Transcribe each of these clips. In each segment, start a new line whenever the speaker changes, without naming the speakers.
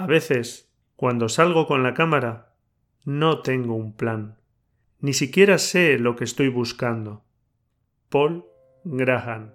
A veces, cuando salgo con la cámara, no tengo un plan. Ni siquiera sé lo que estoy buscando. Paul Graham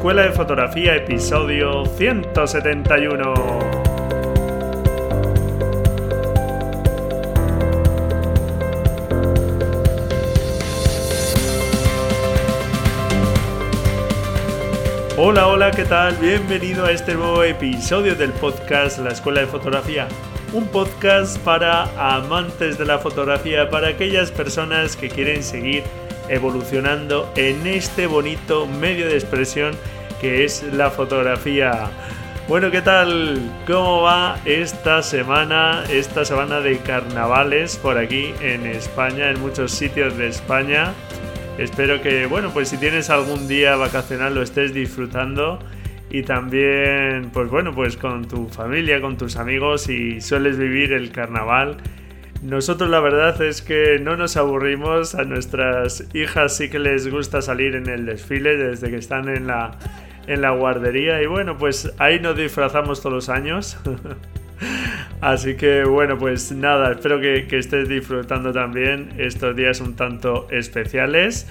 Escuela de Fotografía, episodio 171. Hola, hola, ¿qué tal? Bienvenido a este nuevo episodio del podcast La Escuela de Fotografía. Un podcast para amantes de la fotografía, para aquellas personas que quieren seguir evolucionando en este bonito medio de expresión que es la fotografía. Bueno, ¿qué tal? ¿Cómo va esta semana? Esta semana de carnavales por aquí en España, en muchos sitios de España. Espero que, bueno, pues si tienes algún día vacacional lo estés disfrutando y también, pues bueno, pues con tu familia, con tus amigos y sueles vivir el carnaval nosotros la verdad es que no nos aburrimos, a nuestras hijas sí que les gusta salir en el desfile desde que están en la, en la guardería y bueno, pues ahí nos disfrazamos todos los años. Así que bueno, pues nada, espero que, que estés disfrutando también estos días un tanto especiales.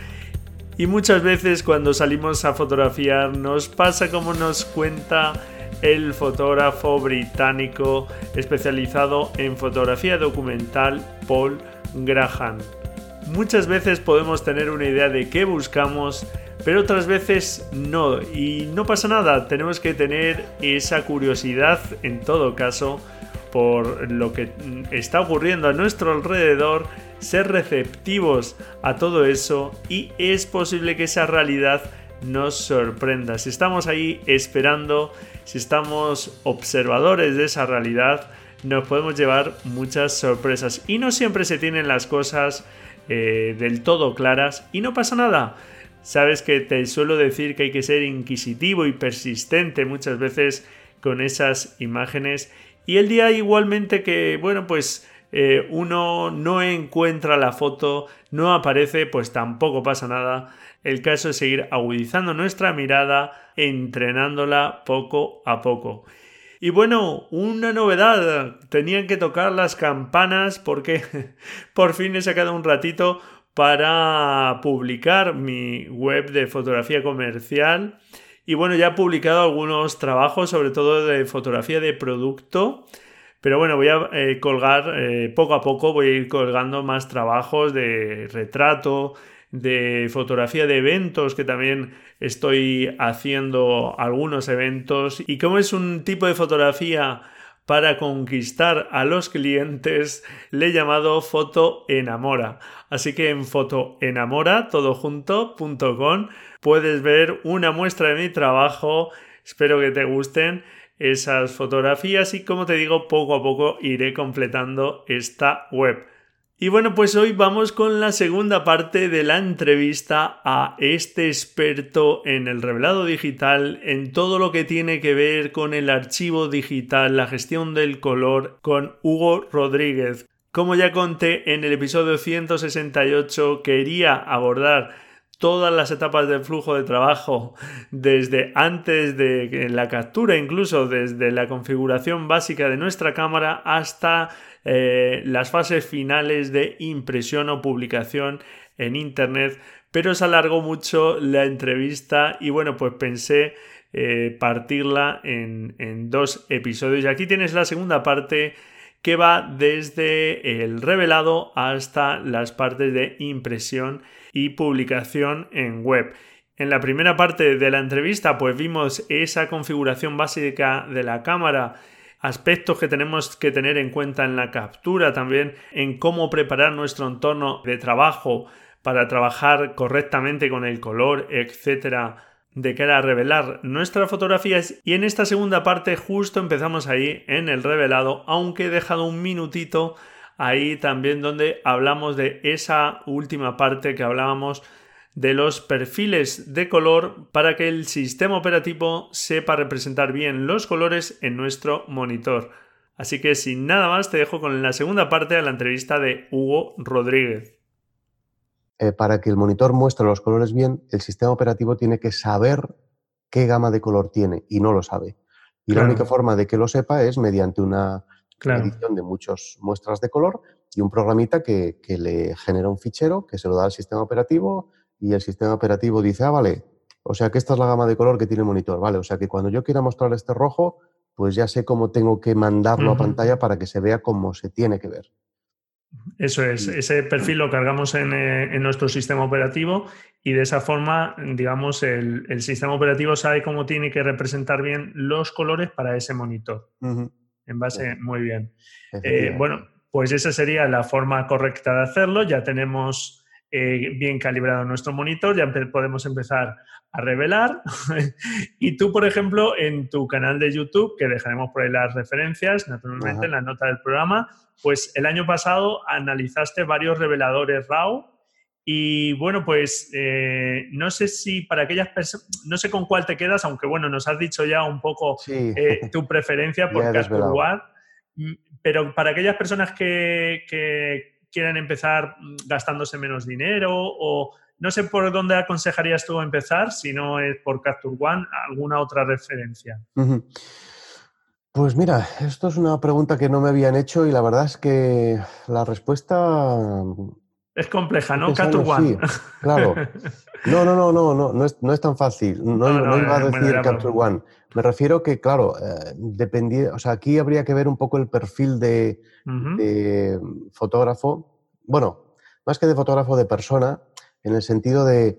Y muchas veces cuando salimos a fotografiar nos pasa como nos cuenta el fotógrafo británico especializado en fotografía documental Paul Graham. Muchas veces podemos tener una idea de qué buscamos, pero otras veces no. Y no pasa nada, tenemos que tener esa curiosidad en todo caso por lo que está ocurriendo a nuestro alrededor, ser receptivos a todo eso y es posible que esa realidad nos sorprenda. Si estamos ahí esperando si estamos observadores de esa realidad, nos podemos llevar muchas sorpresas. Y no siempre se tienen las cosas eh, del todo claras y no pasa nada. Sabes que te suelo decir que hay que ser inquisitivo y persistente muchas veces con esas imágenes. Y el día igualmente que, bueno, pues eh, uno no encuentra la foto, no aparece, pues tampoco pasa nada. El caso es seguir agudizando nuestra mirada, entrenándola poco a poco. Y bueno, una novedad, tenían que tocar las campanas porque por fin he sacado un ratito para publicar mi web de fotografía comercial. Y bueno, ya he publicado algunos trabajos, sobre todo de fotografía de producto. Pero bueno, voy a eh, colgar eh, poco a poco, voy a ir colgando más trabajos de retrato, de fotografía de eventos, que también estoy haciendo algunos eventos. Y como es un tipo de fotografía para conquistar a los clientes, le he llamado Foto Enamora. Así que en fotoenamora, puedes ver una muestra de mi trabajo. Espero que te gusten esas fotografías y como te digo, poco a poco iré completando esta web. Y bueno, pues hoy vamos con la segunda parte de la entrevista a este experto en el revelado digital, en todo lo que tiene que ver con el archivo digital, la gestión del color, con Hugo Rodríguez. Como ya conté en el episodio 168, quería abordar todas las etapas del flujo de trabajo, desde antes de la captura, incluso desde la configuración básica de nuestra cámara hasta eh, las fases finales de impresión o publicación en Internet, pero se alargó mucho la entrevista y bueno, pues pensé eh, partirla en, en dos episodios. Y aquí tienes la segunda parte que va desde el revelado hasta las partes de impresión y publicación en web. En la primera parte de la entrevista pues vimos esa configuración básica de la cámara aspectos que tenemos que tener en cuenta en la captura, también en cómo preparar nuestro entorno de trabajo para trabajar correctamente con el color, etcétera, de cara a revelar nuestras fotografías. Y en esta segunda parte, justo empezamos ahí en el revelado, aunque he dejado un minutito ahí también donde hablamos de esa última parte que hablábamos de los perfiles de color para que el sistema operativo sepa representar bien los colores en nuestro monitor. Así que sin nada más te dejo con la segunda parte de la entrevista de Hugo Rodríguez.
Eh, para que el monitor muestre los colores bien, el sistema operativo tiene que saber qué gama de color tiene y no lo sabe. Y la única forma de que lo sepa es mediante una edición de muchas muestras de color y un programita que, le genera un fichero que se lo da al sistema operativo y el sistema operativo dice, ah, vale, o sea que esta es la gama de color que tiene el monitor, vale, o sea que cuando yo quiera mostrar este rojo, pues ya sé cómo tengo que mandarlo a pantalla para que se vea como se tiene que ver.
Eso es, ese perfil lo cargamos en, eh, en, nuestro sistema operativo y de esa forma, digamos, el, el, sistema operativo sabe cómo tiene que representar bien los colores para ese monitor. En base, muy bien. Eh, bueno, pues esa sería la forma correcta de hacerlo. Ya tenemos eh, bien calibrado nuestro monitor, ya podemos empezar a revelar. y tú, por ejemplo, en tu canal de YouTube, que dejaremos por ahí las referencias, naturalmente, en la nota del programa, pues el año pasado analizaste varios reveladores RAW y bueno, pues eh, no sé si para aquellas personas, no sé con cuál te quedas, aunque bueno, nos has dicho ya un poco eh, tu preferencia por Capture One, pero para aquellas personas que, que quieren empezar gastándose menos dinero o no sé por dónde aconsejarías tú empezar, si no es por Capture One, alguna otra referencia.
Pues mira, esto es una pregunta que no me habían hecho y la verdad es que la respuesta...
Es compleja, ¿no? Capture One.
claro. No, no, no, no, no, no es, no es tan fácil. No, iba a decir Capture One. Me refiero que, claro, eh, dependía, o sea, aquí habría que ver un poco el perfil de, fotógrafo. Bueno, más que de fotógrafo, de persona, en el sentido de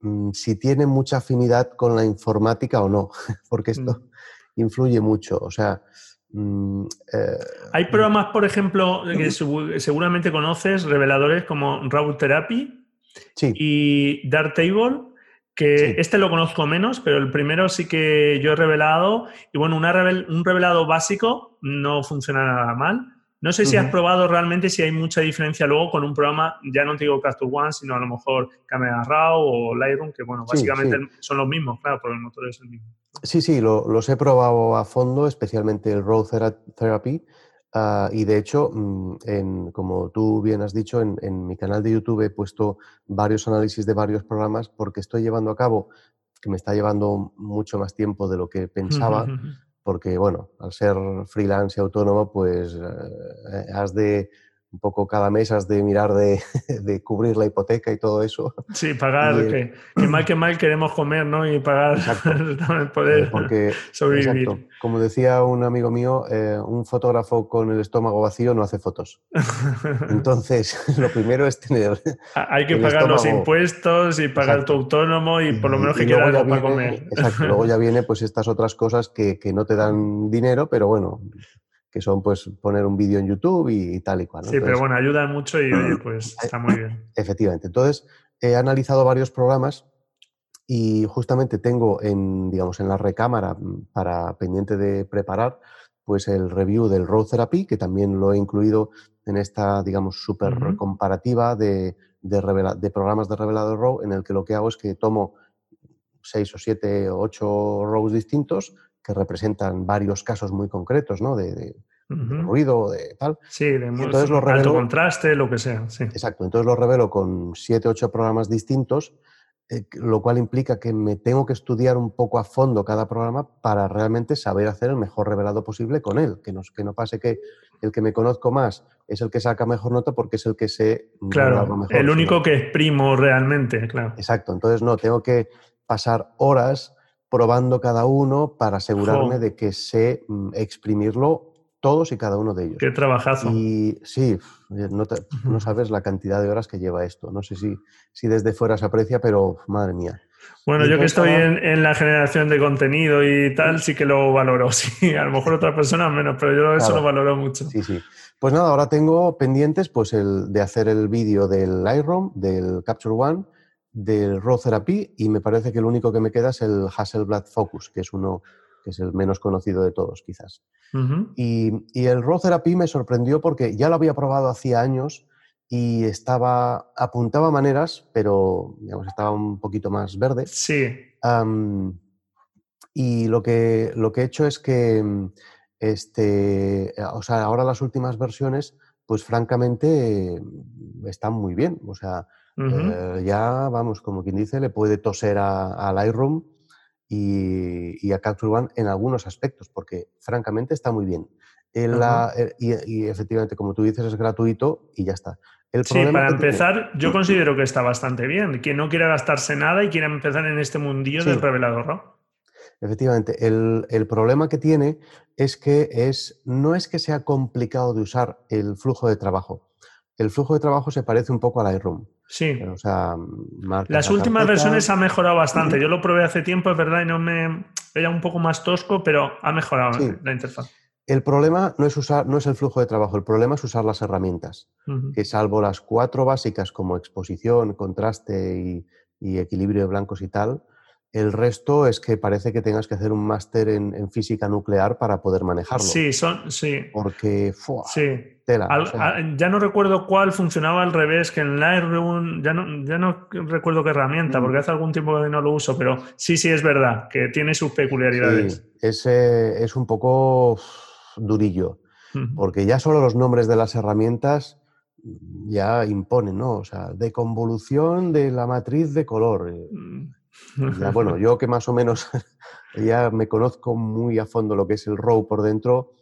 mm, si tiene mucha afinidad con la informática o no, porque esto mm influye mucho. O sea,
mm, eh, hay programas, por ejemplo, que seguramente conoces, reveladores como Raw Therapy y Darktable, que este lo conozco menos, pero el primero sí que yo he revelado. Y bueno, una un revelado básico no funciona nada mal. No sé si has probado realmente si hay mucha diferencia luego con un programa, ya no te digo Capture One, sino a lo mejor Camera Raw o Lightroom, que bueno, básicamente son los mismos, claro, pero el motor es el mismo.
Sí, sí, los he probado a fondo, especialmente el Raw Therapy. Ah, y de hecho, mm, como tú bien has dicho, en, mi canal de YouTube he puesto varios análisis de varios programas porque estoy llevando a cabo, que me está llevando mucho más tiempo de lo que pensaba, porque bueno, al ser freelance y autónomo, pues eh, has de un poco cada mes has de mirar de, cubrir la hipoteca y todo eso.
Sí, pagar, que, mal que mal queremos comer, ¿no? Y pagar para poder Porque, sobrevivir.
Como decía un amigo mío, eh, un fotógrafo con el estómago vacío no hace fotos. Entonces, lo primero es tener...
Hay que pagar los impuestos y pagar tu autónomo y por lo menos que quede algo para comer.
Exacto, luego ya viene pues estas otras cosas que, que no te dan dinero, pero bueno, que son pues poner un vídeo en YouTube y, tal y cual.
Sí, pero bueno, ayuda mucho y pues está muy bien.
Efectivamente. Entonces, he analizado varios programas y justamente tengo en, digamos, en la recámara mm, para pendiente de preparar pues el review del Raw Therapy, que también lo he incluido en esta, digamos, súper comparativa de, de, programas de revelador RAW, en el que lo que hago es que tomo seis o siete o ocho RAWs distintos que representan varios casos muy concretos, ¿no? De, ruido, de tal.
Sí, de entonces lo alto contraste, lo que sea. Sí.
Exacto. Entonces lo revelo con siete, ocho programas distintos, eh, lo cual implica que me tengo que estudiar un poco a fondo cada programa para realmente saber hacer el mejor revelado posible con él. Que no, que no pase que el que me conozco más es el que saca mejor nota porque es el que sé
claro, mejor. El único que exprimo realmente, claro.
Exacto. Entonces no, tengo que pasar horas probando cada uno para asegurarme de que sé mm, exprimirlo todos y cada uno de ellos.
Qué trabajazo.
Y sí, no, sabes la cantidad de horas que lleva esto. No sé si, si desde fuera se aprecia, pero madre mía.
Bueno, yo que estoy en, la generación de contenido y tal, sí que lo valoro. Sí, a lo mejor otras personas menos, pero yo eso lo valoro mucho.
Sí, sí. Pues nada, ahora tengo pendientes pues el de hacer el vídeo del Lightroom, del Capture One, del Raw Therapy y me parece que el único que me queda es el Hasselblad Focus, que es uno que es el menos conocido de todos, quizás. y, el Raw Therapy me sorprendió porque ya lo había probado hacía años y estaba, apuntaba maneras, pero digamos, estaba un poquito más verde.
Sí.
y lo que, lo que he hecho es que, este, o sea, ahora las últimas versiones, pues francamente están muy bien. O sea, eh, ya, vamos, como quien dice, le puede toser a, Lightroom y, y, a Capture One en algunos aspectos, porque francamente está muy bien. Eh, y, efectivamente, como tú dices, es gratuito y ya está.
sí, para empezar, yo considero que está bastante bien. Quien no quiera gastarse nada y quiera empezar en este mundillo del revelador, ¿no?
Efectivamente, el, problema que tiene es que es, no es que sea complicado de usar el flujo de trabajo. El flujo de trabajo se parece un poco a Lightroom.
Sí. O sea, Las últimas versiones ha mejorado bastante. Yo lo probé hace tiempo, es verdad, y no me. Era un poco más tosco, pero ha mejorado la interfaz.
El problema no es, usar, no es el flujo de trabajo, el problema es usar las herramientas, que salvo las cuatro básicas como exposición, contraste y, equilibrio de blancos y tal, el resto es que parece que tengas que hacer un máster en, física nuclear para poder manejarlo.
Sí, son, sí.
Porque,
sí. tela. ya no recuerdo cuál funcionaba al revés, que en Lightroom, ya no, ya no recuerdo qué herramienta, porque mm. hace algún tiempo que no lo uso, pero sí, sí, es verdad, que tiene sus peculiaridades.
Sí, es un poco durillo, porque ya solo los nombres de las herramientas ya imponen, ¿no? O sea, de convolución de la matriz de color. Eh, bueno, yo que más o menos ya me conozco muy a fondo lo que es el RAW por dentro,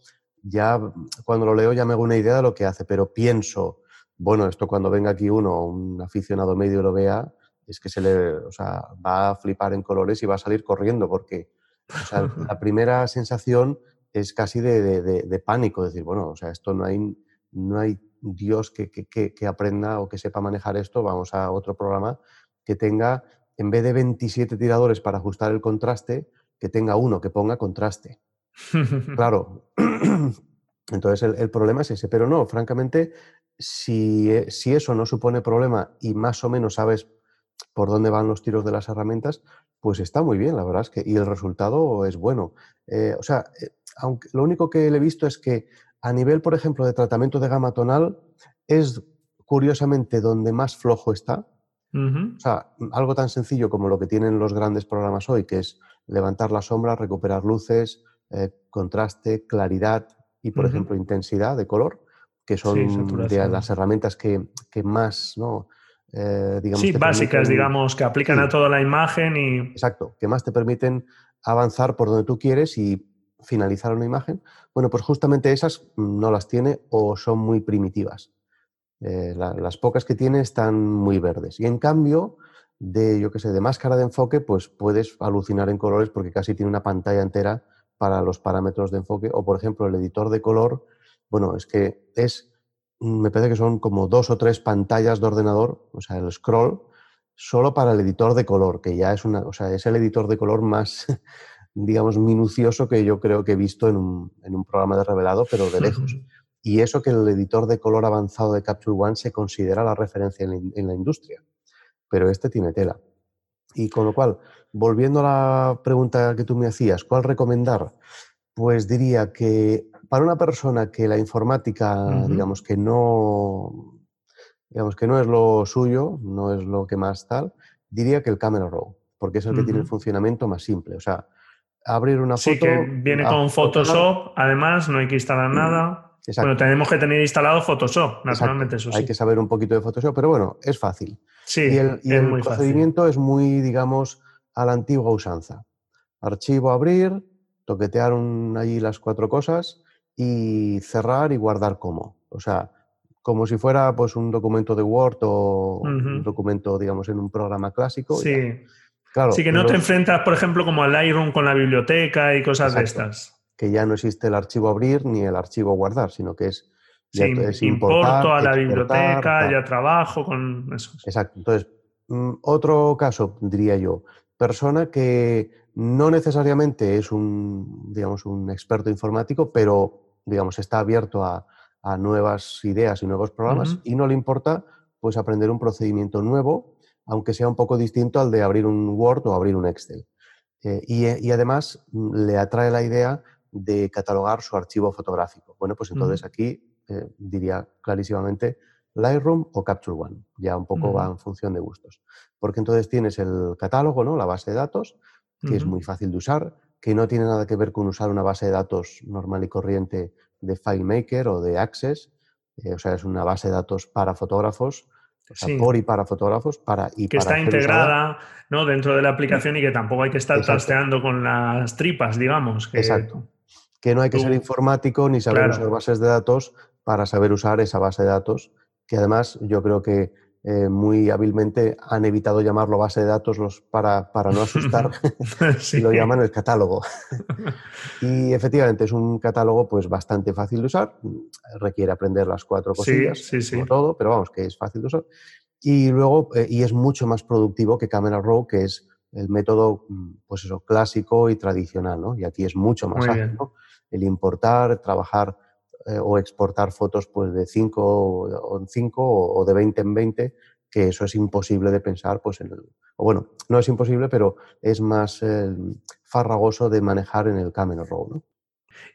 ya cuando lo leo ya me hago una idea de lo que hace, pero pienso, bueno, esto cuando venga aquí uno, un aficionado medio lo vea, es que se le, o sea, va a flipar en colores y va a salir corriendo, porque la primera sensación es casi de, pánico, decir, bueno, o sea, esto no hay, no hay Dios que, que, aprenda o que sepa manejar esto, vamos a otro programa que tenga, en vez de 27 tiradores para ajustar el contraste, que tenga uno que ponga contraste. claro, entonces el, problema es ese, pero no, francamente, si, eh, si, eso no supone problema y más o menos sabes por dónde van los tiros de las herramientas, pues está muy bien, la verdad es que, y el resultado es bueno. Eh, o sea, eh, aunque lo único que le he visto es que a nivel, por ejemplo, de tratamiento de gama tonal, es curiosamente donde más flojo está. O sea, algo tan sencillo como lo que tienen los grandes programas hoy, que es levantar la sombra, recuperar luces, eh, contraste, claridad y, por ejemplo, intensidad de color, que son de las herramientas que, más, ¿no?
Eh, digamos, sí, básicas, digamos, que aplican a toda la imagen y...
Exacto, que más te permiten avanzar por donde tú quieres y finalizar una imagen, bueno, pues justamente esas no las tiene o son muy primitivas. Eh, las pocas que tiene están muy verdes. Y en cambio, de, yo qué sé, de máscara de enfoque, pues puedes alucinar en colores porque casi tiene una pantalla entera para los parámetros de enfoque. O, por ejemplo, el editor de color, bueno, es que es, me parece que son como dos o tres pantallas de ordenador, o sea, el scroll, solo para el editor de color, que ya es una, o sea, es el editor de color más, digamos, minucioso que yo creo que he visto en un, en un programa de revelado, pero de lejos. Y eso que el editor de color avanzado de Capture One se considera la referencia en, la industria. Pero este tiene tela. Y con lo cual, volviendo a la pregunta que tú me hacías, ¿cuál recomendar? Pues diría que para una persona que la informática, digamos, que no, digamos, que no es lo suyo, no es lo que más tal, diría que el Camera Raw, porque es el que tiene el funcionamiento más simple. O sea, abrir una foto.
Sí, que viene con Photoshop, además, no hay que instalar nada. Bueno, tenemos que tener instalado Photoshop, naturalmente, eso sí.
Hay que saber un poquito de Photoshop, pero bueno, es fácil. Sí, y el, y el procedimiento es muy, digamos, a la antigua usanza. Archivo abrir, toquetear allí las cuatro cosas y cerrar y guardar como. O sea, como si fuera pues un documento de Word o un documento, digamos, en un programa clásico.
Sí. Claro, sí, que no te enfrentas, por ejemplo, como al Lightroom con la biblioteca y cosas de estas.
Que ya no existe el archivo abrir ni el archivo guardar, sino que es,
ya importo a la biblioteca, ya trabajo con eso.
Exacto. Entonces, mm, otro caso, diría yo, persona que no necesariamente es un, digamos, un experto informático, pero digamos, está abierto a, nuevas ideas y nuevos programas y no le importa pues aprender un procedimiento nuevo aunque sea un poco distinto al de abrir un Word o abrir un Excel. Eh, y, además mm, le atrae la idea de catalogar su archivo fotográfico. Bueno, pues entonces aquí eh, diría clarísimamente Lightroom o Capture One. Ya un poco va en función de gustos. Porque entonces tienes el catálogo, ¿no? La base de datos, que es muy fácil de usar, que no tiene nada que ver con usar una base de datos normal y corriente de FileMaker o de Access. Eh, o sea, es una base de datos para fotógrafos, o sea, por y para fotógrafos, para y
que está integrada ¿no? dentro de la aplicación y que tampoco hay que estar trasteando con las tripas, digamos.
Exacto. Que no hay que ser informático ni saber usar bases de datos para saber usar esa base de datos, que además yo creo que eh, muy hábilmente han evitado llamarlo base de datos los, para, para no asustar y lo llaman el catálogo. y efectivamente es un catálogo pues bastante fácil de usar, requiere aprender las cuatro cosillas, como todo, pero vamos, que es fácil de usar. Y luego, eh, y es mucho más productivo que Camera Raw, que es el método, mm, pues eso, clásico y tradicional, ¿no? Y aquí es mucho más fácil, ¿no? El importar, trabajar eh, o exportar fotos pues de 5 en 5 o, de 20 en 20, que eso es imposible de pensar, pues en el, o bueno, no es imposible, pero es más eh, farragoso de manejar en el Camera Raw, ¿no?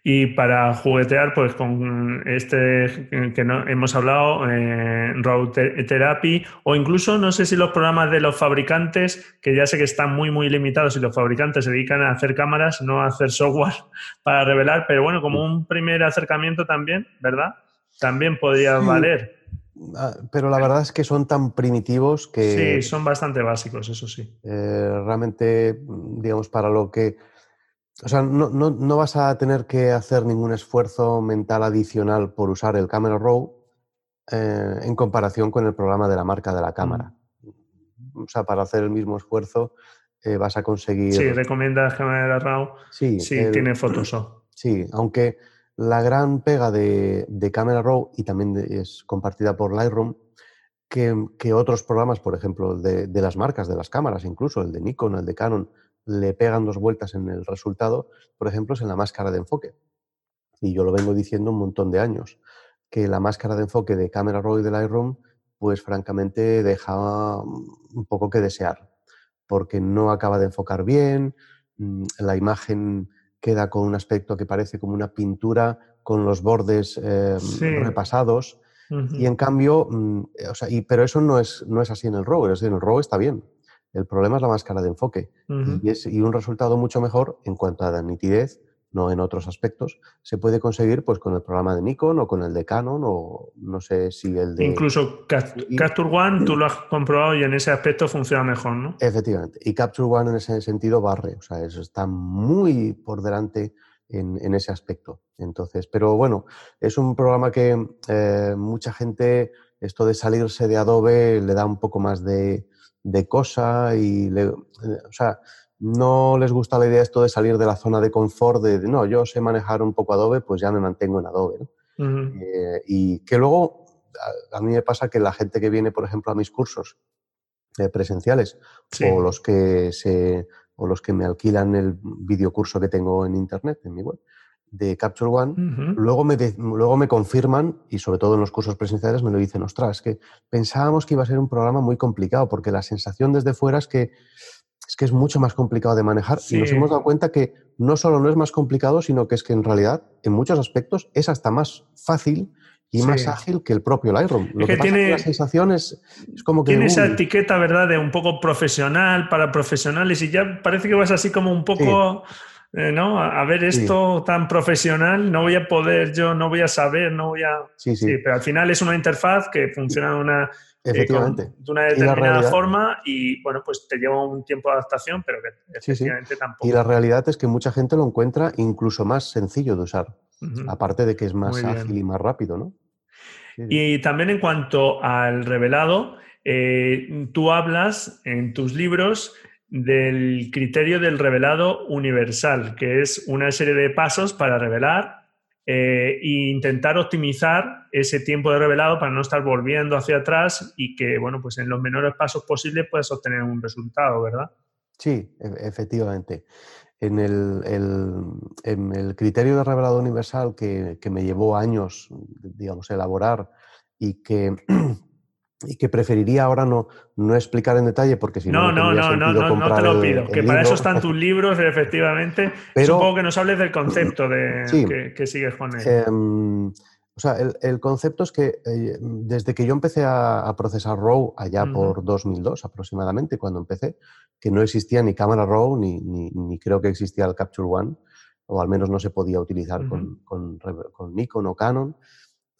Y para juguetear, pues con este que no, hemos hablado, eh, Therapy, o incluso no sé si los programas de los fabricantes, que ya sé que están muy, muy limitados y los fabricantes se dedican a hacer cámaras, no a hacer software para revelar, pero bueno, como un primer acercamiento también, ¿verdad? También podría valer.
Ah, pero la verdad es que son tan primitivos que...
Sí, son bastante básicos, eso sí.
Eh, realmente, digamos, para lo que o sea, no, vas a tener que hacer ningún esfuerzo mental adicional por usar el Camera Raw eh, en comparación con el programa de la marca de la cámara. Mm. O sea, para hacer el mismo esfuerzo eh, vas a conseguir...
Sí, recomiendas Camera Raw. Sí, tiene Photoshop.
Sí, aunque la gran pega de, Camera Raw, y también es compartida por Lightroom, que, otros programas, por ejemplo, de, de, las marcas, de las cámaras, incluso el de Nikon, el de Canon, le pegan dos vueltas en el resultado, por ejemplo, es en la máscara de enfoque. Y yo lo vengo diciendo un montón de años, que la máscara de enfoque de Camera Raw y de Lightroom, pues francamente deja un poco que desear, porque no acaba de enfocar bien, mm, la imagen queda con un aspecto que parece como una pintura con los bordes em, repasados. Y en cambio, mm, o sea, y, pero eso no es, no es así en el RAW, es en el RAW está bien. El problema es la máscara de enfoque y, es, y un resultado mucho mejor en cuanto a la nitidez, no en otros aspectos, se puede conseguir pues con el programa de Nikon o con el de Canon o no sé si el de...
Incluso Capture One tú lo has comprobado y en ese aspecto funciona mejor, ¿no?
Efectivamente. Y Capture One en ese sentido barre, o sea, eso está muy por delante en, ese aspecto. Entonces, pero bueno, es un programa que eh, mucha gente, esto de salirse de Adobe le da un poco más de de cosa y, le, o sea, no les gusta la idea esto de salir de la zona de confort, de, no, yo sé manejar un poco Adobe, pues ya me mantengo en Adobe. Eh, y que luego a, mí me pasa que la gente que viene, por ejemplo, a mis cursos eh, presenciales o, los que se, o los que me alquilan el videocurso que tengo en Internet, en mi web, de Capture One, luego, me luego me confirman, y sobre todo en los cursos presenciales me lo dicen, ostras, que pensábamos que iba a ser un programa muy complicado, porque la sensación desde fuera es que es, que es mucho más complicado de manejar. Y nos hemos dado cuenta que no solo no es más complicado, sino que es que en realidad, en muchos aspectos, es hasta más fácil y más ágil que el propio Lightroom. Lo que, tiene, la sensación es, como que...
Tiene esa etiqueta, ¿verdad?, de un poco profesional para profesionales y ya parece que vas así como un poco... Eh, ¿no? A, ver esto tan profesional, no voy a poder, yo no voy a saber, no voy a... Sí, sí. pero al final es una interfaz que funciona de una, eh,
efectivamente.
de una determinada forma y, bueno, pues te lleva un tiempo de adaptación, pero que efectivamente tampoco...
Y la realidad es que mucha gente lo encuentra incluso más sencillo de usar, aparte de que es más ágil y más rápido, ¿no?
Y también en cuanto al revelado, eh, tú hablas en tus libros del criterio del revelado universal, que es una serie de pasos para revelar eh, e intentar optimizar ese tiempo de revelado para no estar volviendo hacia atrás y que, bueno, pues en los menores pasos posibles puedas obtener un resultado, ¿verdad?
Sí, e-, efectivamente. En el, el criterio de revelado universal que, que me llevó años, digamos, elaborar y que y que preferiría ahora no, no explicar en detalle porque si
no... No, no, no, no, no te lo pido, que para eso están tus libros, efectivamente. Pero, Supongo que nos hables del concepto de, que, sigues con él.
Em, O sea, el, concepto es que eh, desde que yo empecé a, procesar RAW allá por 2002 aproximadamente, cuando empecé, que no existía ni cámara RAW ni, ni, creo que existía el Capture One, o al menos no se podía utilizar con, con, Nikon o Canon.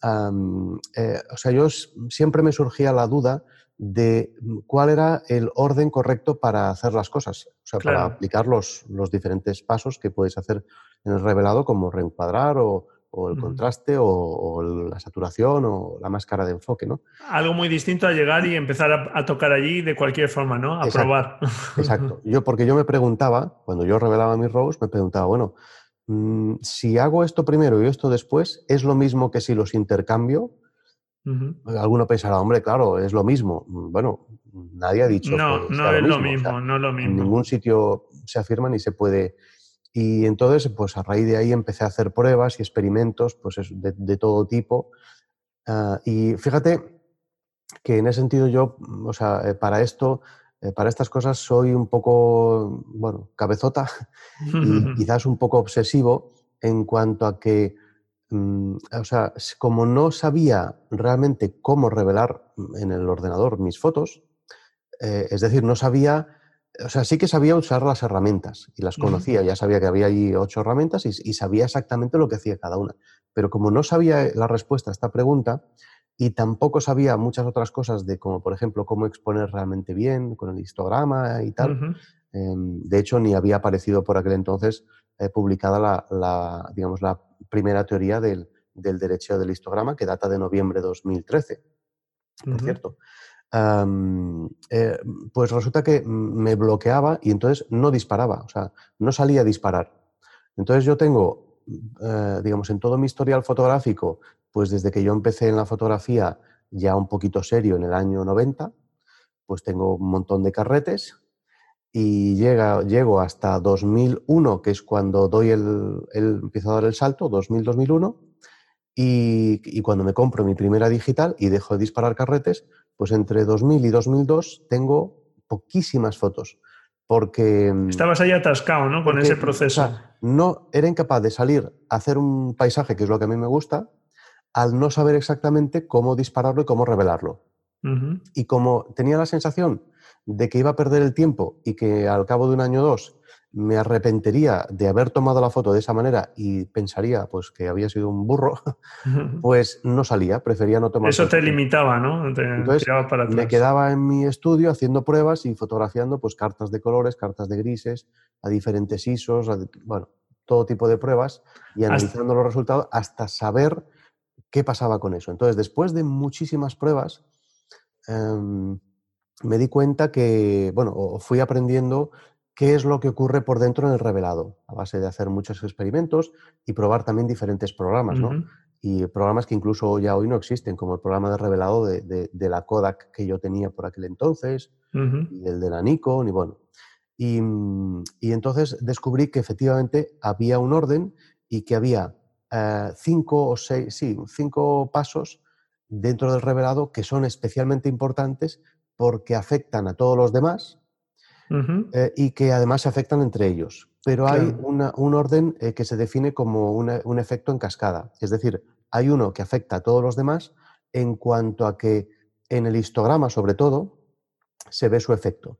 Eh, o sea, yo siempre me surgía la duda de mm, cuál era el orden correcto para hacer las cosas, o sea, para aplicar los, los, diferentes pasos que puedes hacer en el revelado, como reencuadrar o, o el contraste o, la saturación o la máscara de enfoque, ¿no?
Algo muy distinto a llegar y empezar a, tocar allí de cualquier forma, ¿no? A probar.
Exacto. Yo, porque yo me preguntaba, cuando yo revelaba mis rows, me preguntaba, bueno, mm, si hago esto primero y esto después, ¿es lo mismo que si los intercambio? Alguno pensará, hombre, claro, es lo mismo. Bueno, nadie ha dicho.
No, no es lo mismo, no es lo mismo.
En ningún sitio se afirma ni se puede. Y entonces, pues a raíz de ahí empecé a hacer pruebas y experimentos pues de, todo tipo. Ah, y fíjate que en ese sentido yo, o sea, eh, para esto, eh, para estas cosas soy un poco, bueno, cabezota y quizás un poco obsesivo en cuanto a que Mm, o sea, como no sabía realmente cómo revelar en el ordenador mis fotos, eh, es decir, no sabía, o sea, sí que sabía usar las herramientas y las conocía, ya sabía que había allí ocho herramientas y, sabía exactamente lo que hacía cada una. Pero como no sabía la respuesta a esta pregunta y tampoco sabía muchas otras cosas de como, por ejemplo, cómo exponer realmente bien con el histograma y tal, em, de hecho, ni había aparecido por aquel entonces eh, publicada la, digamos, la primera teoría del, del derecho del histograma, que data de noviembre de 2013, por cierto. Eh, pues resulta que me bloqueaba y entonces no disparaba, o sea, no salía a disparar. Entonces yo tengo, eh, digamos, en todo mi historial fotográfico, pues desde que yo empecé en la fotografía ya un poquito serio en el año 90, pues tengo un montón de carretes y llega, llego hasta 2001, que es cuando doy el, el empiezo a dar el salto, 2000-2001, y, y, cuando me compro mi primera digital y dejo de disparar carretes, pues entre 2000 y 2002 tengo poquísimas fotos. Porque...
Mm, Estabas ahí atascado, ¿no? Con ese proceso.
no era incapaz de salir a hacer un paisaje, que es lo que a mí me gusta, al no saber exactamente cómo dispararlo y cómo revelarlo. Y como tenía la sensación de que iba a perder el tiempo y que al cabo de un año o dos me arrepentiría de haber tomado la foto de esa manera y pensaría pues que había sido un burro, pues no salía, prefería no tomar.
Eso te limitaba, ¿no?
Entonces, me quedaba en mi estudio haciendo pruebas y fotografiando pues cartas de colores, cartas de grises, a diferentes ISOs, bueno, todo tipo de pruebas y analizando los resultados hasta saber qué pasaba con eso. Entonces, después de muchísimas pruebas, em, me di cuenta que, bueno, fui aprendiendo qué es lo que ocurre por dentro en el revelado, a base de hacer muchos experimentos y probar también diferentes programas, ¿no? Y programas que incluso ya hoy no existen, como el programa de revelado de, la Kodak que yo tenía por aquel entonces, y el de la Nikon, y bueno. Y, y, entonces descubrí que efectivamente había un orden y que había eh, cinco o seis, sí, cinco pasos dentro del revelado que son especialmente importantes porque afectan a todos los demás eh, y que además se afectan entre ellos. Pero hay un orden eh, que se define como un efecto en cascada. Es decir, hay uno que afecta a todos los demás en cuanto a que en el histograma, sobre todo, se ve su efecto.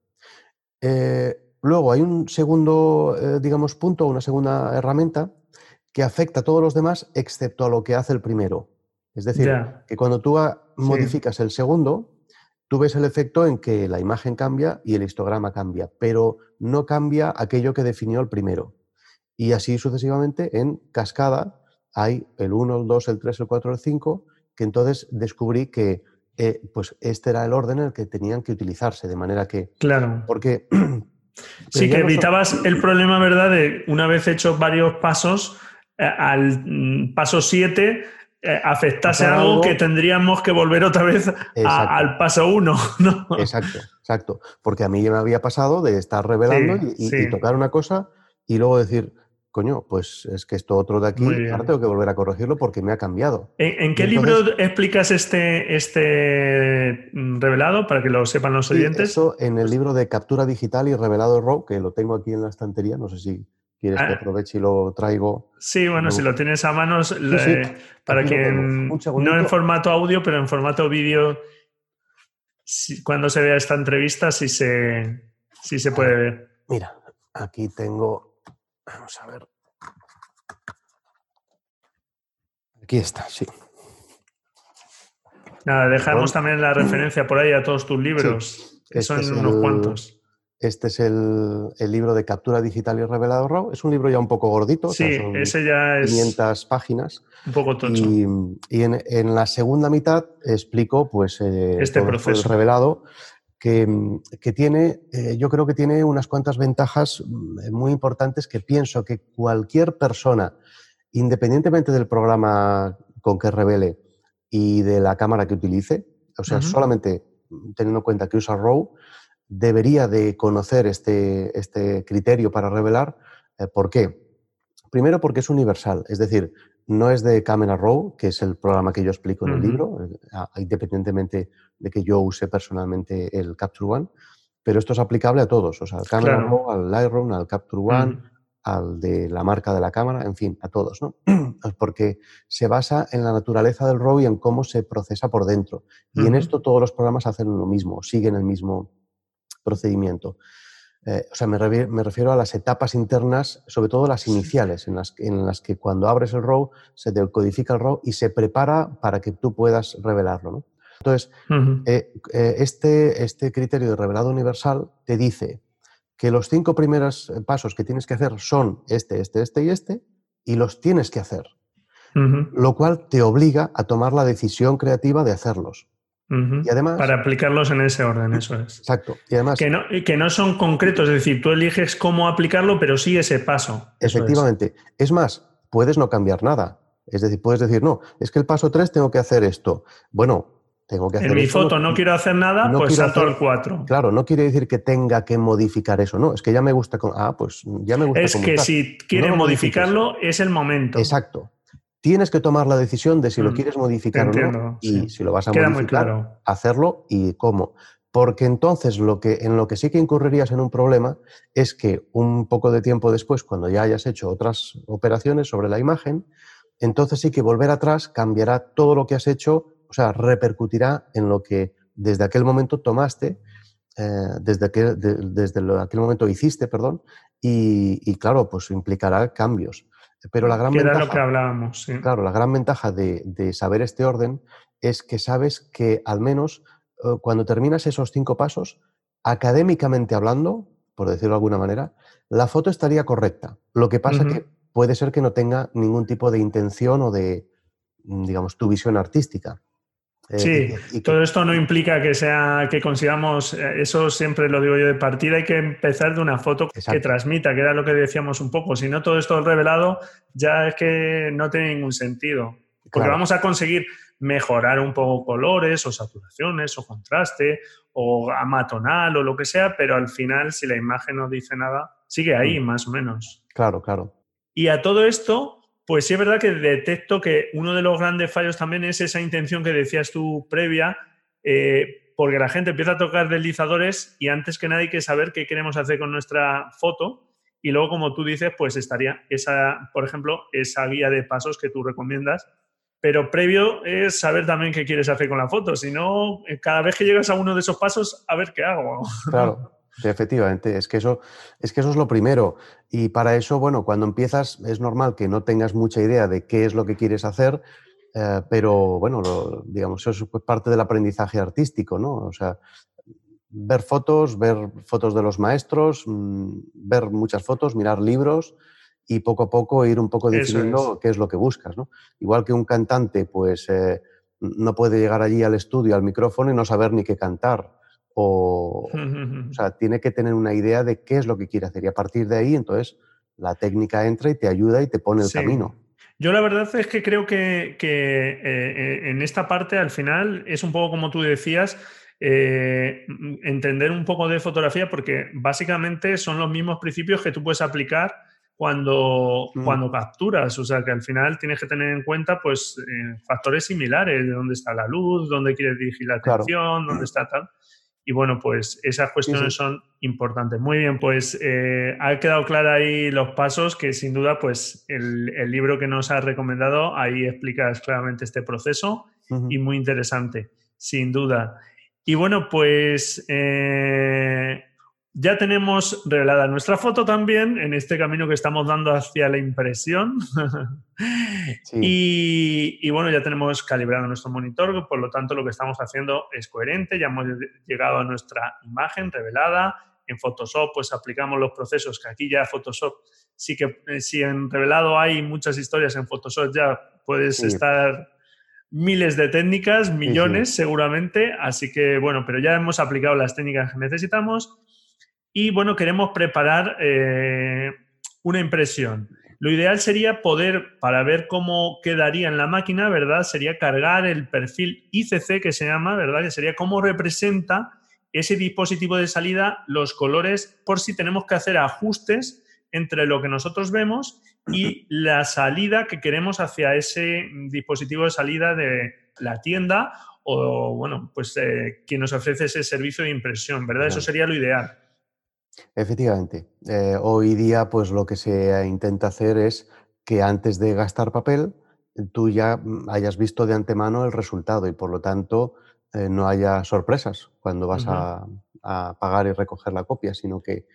Eh, luego hay un segundo, digamos, punto, una segunda herramienta que afecta a todos los demás excepto a lo que hace el primero. Es decir, que cuando tú modificas el segundo, tú ves el efecto en que la imagen cambia y el histograma cambia, pero no cambia aquello que definió el primero. Y así sucesivamente en cascada hay el 1, el 2, el 3, el 4, el 5, que entonces descubrí que eh, pues este era el orden en el que tenían que utilizarse, de manera que...
Claro.
Porque...
sí, que evitabas el problema, ¿verdad? De una vez hecho varios pasos, al mm, paso 7 eh, afectase algo, que tendríamos que volver otra vez al paso uno. ¿no?
Exacto, exacto. Porque a mí ya me había pasado de estar revelando y, tocar una cosa y luego decir, coño, pues es que esto otro de aquí, ahora tengo que volver a corregirlo porque me ha cambiado.
¿En, qué libro explicas este, este mm, revelado para que lo sepan los oyentes?
Eso en el libro de captura digital y revelado RAW, que lo tengo aquí en la estantería, no sé si quieres que ah. aproveche y lo traigo.
Sí, bueno, si lo tienes a manos, para que no en formato audio, pero en formato vídeo, cuando se vea esta entrevista, sí se, sí se puede ver.
Mira, aquí tengo, vamos a ver. Aquí está, sí.
Nada, dejamos también la referencia por ahí a todos tus libros, que son este unos cuantos.
Este es el, libro de captura digital y revelado RAW. Es un libro ya un poco gordito.
Sí, ese ya es.
500 páginas.
Un poco tocho.
Y, en, la segunda mitad explico pues, eh, este proceso. revelado que, tiene, eh, yo creo que tiene unas cuantas ventajas mm, muy importantes que pienso que cualquier persona, independientemente del programa con que revele y de la cámara que utilice, o sea, solamente teniendo en cuenta que usa RAW, debería de conocer este, este criterio para revelar. Eh, ¿Por qué? Primero porque es universal, es decir, no es de Camera Raw, que es el programa que yo explico en el libro, eh, independientemente de que yo use personalmente el Capture One, pero esto es aplicable a todos, o sea, al Camera Raw, al Lightroom, al Capture One, al de la marca de la cámara, en fin, a todos, ¿no? Porque se basa en la naturaleza del RAW y en cómo se procesa por dentro. Y en esto todos los programas hacen lo mismo, siguen el mismo, procedimiento. Eh, o sea, me, refiero a las etapas internas, sobre todo las iniciales, en las, en las que cuando abres el RAW se decodifica el RAW y se prepara para que tú puedas revelarlo. Entonces, eh, eh, este, este criterio de revelado universal te dice que los cinco primeros pasos que tienes que hacer son este, este, este y este, y los tienes que hacer. Lo cual te obliga a tomar la decisión creativa de hacerlos
y además, Para aplicarlos en ese orden, eso es.
Exacto. Y además,
que, no, que no son concretos, es decir, tú eliges cómo aplicarlo, pero sí ese paso.
Efectivamente. Es. más, puedes no cambiar nada. Es decir, puedes decir, no, es que el paso 3 tengo que hacer esto. Bueno, tengo que hacer
En mi foto no, quiero hacer nada, pues salto al 4.
Claro, no quiere decir que tenga que modificar eso, no, es que ya me gusta. Con, ah, pues ya me gusta.
Es que si quieren modificarlo, es el momento.
Exacto tienes que tomar la decisión de si lo mm, quieres modificar o no y si lo vas a modificar, hacerlo y cómo. Porque entonces lo que, en lo que sí que incurrirías en un problema es que un poco de tiempo después, cuando ya hayas hecho otras operaciones sobre la imagen, entonces sí que volver atrás cambiará todo lo que has hecho, o sea, repercutirá en lo que desde aquel momento tomaste, eh, desde, aquel, desde aquel momento hiciste, perdón, y, y claro, pues implicará cambios. Pero la gran ventaja,
lo que hablábamos.
Claro, la gran ventaja de, saber este orden es que sabes que al menos eh, cuando terminas esos cinco pasos, académicamente hablando, por decirlo de alguna manera, la foto estaría correcta. Lo que pasa que puede ser que no tenga ningún tipo de intención o de, digamos, tu visión artística.
Eh, sí, todo esto no implica que sea que consigamos, eh, eso siempre lo digo yo de partida, hay que empezar de una foto que transmita, que era lo que decíamos un poco. Si no todo esto revelado, ya es que no tiene ningún sentido. Porque vamos a conseguir mejorar un poco colores o saturaciones o contraste o gama tonal o lo que sea, pero al final, si la imagen no dice nada, sigue ahí mm. más o menos.
Claro, claro.
Y a todo esto, pues sí es verdad que detecto que uno de los grandes fallos también es esa intención que decías tú previa, eh, porque la gente empieza a tocar deslizadores y antes que nada hay que saber qué queremos hacer con nuestra foto y luego, como tú dices, pues estaría esa, por ejemplo, esa guía de pasos que tú recomiendas. Pero previo es saber también qué quieres hacer con la foto. Si no, eh, cada vez que llegas a uno de esos pasos, a ver qué hago.
Claro. efectivamente, es que, eso, es que eso es lo primero. Y para eso, bueno, cuando empiezas es normal que no tengas mucha idea de qué es lo que quieres hacer, eh, pero bueno, digamos, eso es parte del aprendizaje artístico, ¿no? O sea, ver fotos, ver fotos de los maestros, mm, ver muchas fotos, mirar libros y poco a poco ir un poco definiendo qué es lo que buscas, ¿no? Igual que un cantante, pues eh, no puede llegar allí al estudio, al micrófono y no saber ni qué cantar o, o sea, tiene que tener una idea de qué es lo que quiere hacer y a partir de ahí, entonces, la técnica entra y te ayuda y te pone el camino.
Yo la verdad es que creo que, eh, eh, en esta parte al final es un poco como tú decías, eh, entender un poco de fotografía porque básicamente son los mismos principios que tú puedes aplicar cuando, mm. cuando capturas. O sea que al final tienes que tener en cuenta pues factores similares, de dónde está la luz, dónde quieres dirigir la atención, dónde está tal. Y bueno, pues esas cuestiones son importantes. Muy bien, pues eh, ha quedado claro ahí los pasos que sin duda, pues el, libro que nos has recomendado, ahí explicas claramente este proceso y muy interesante, sin duda. Y bueno, pues eh, ya tenemos revelada nuestra foto también en este camino que estamos dando hacia la impresión. y, bueno, ya tenemos calibrado nuestro monitor, por lo tanto lo que estamos haciendo es coherente, ya hemos llegado a nuestra imagen revelada. En Photoshop pues aplicamos los procesos que aquí ya Photoshop sí que eh, si en revelado hay muchas historias en Photoshop ya puedes estar miles de técnicas, millones seguramente, así que bueno, pero ya hemos aplicado las técnicas que necesitamos y bueno, queremos preparar eh, una impresión. Lo ideal sería poder, para ver cómo quedaría en la máquina, ¿verdad? Sería cargar el perfil ICC que se llama, ¿verdad? Que sería cómo representa ese dispositivo de salida los colores por si tenemos que hacer ajustes entre lo que nosotros vemos y la salida que queremos hacia ese dispositivo de salida de la tienda o, bueno, pues eh, quien nos ofrece ese servicio de impresión, ¿verdad? Eso sería lo ideal.
Efectivamente. Eh, hoy día, pues lo que se intenta hacer es que antes de gastar papel, tú ya mm, hayas visto de antemano el resultado y por lo tanto eh, no haya sorpresas cuando vas a, pagar y recoger la copia, sino que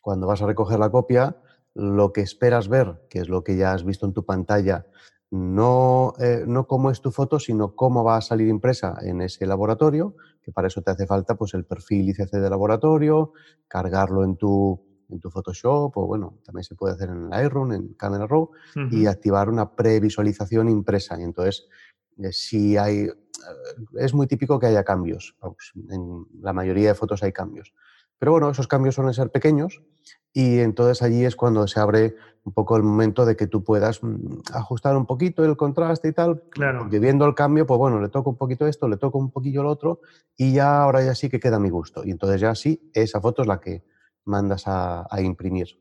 cuando vas a recoger la copia, lo que esperas ver, que es lo que ya has visto en tu pantalla, no, eh, no cómo es tu foto, sino cómo va a salir impresa en ese laboratorio, que para eso te hace falta pues, el perfil ICC de laboratorio, cargarlo en tu, en tu Photoshop o bueno, también se puede hacer en Lightroom, en Camera Raw y activar una previsualización impresa. Y entonces, eh, si hay, eh, es muy típico que haya cambios, en la mayoría de fotos hay cambios. Pero bueno, esos cambios suelen ser pequeños y entonces allí es cuando se abre un poco el momento de que tú puedas mm, ajustar un poquito el contraste y tal.
Claro.
Porque viendo el cambio, pues bueno, le toco un poquito esto, le toco un poquillo lo otro y ya ahora ya sí que queda a mi gusto. Y entonces ya sí, esa foto es la que mandas a, imprimir.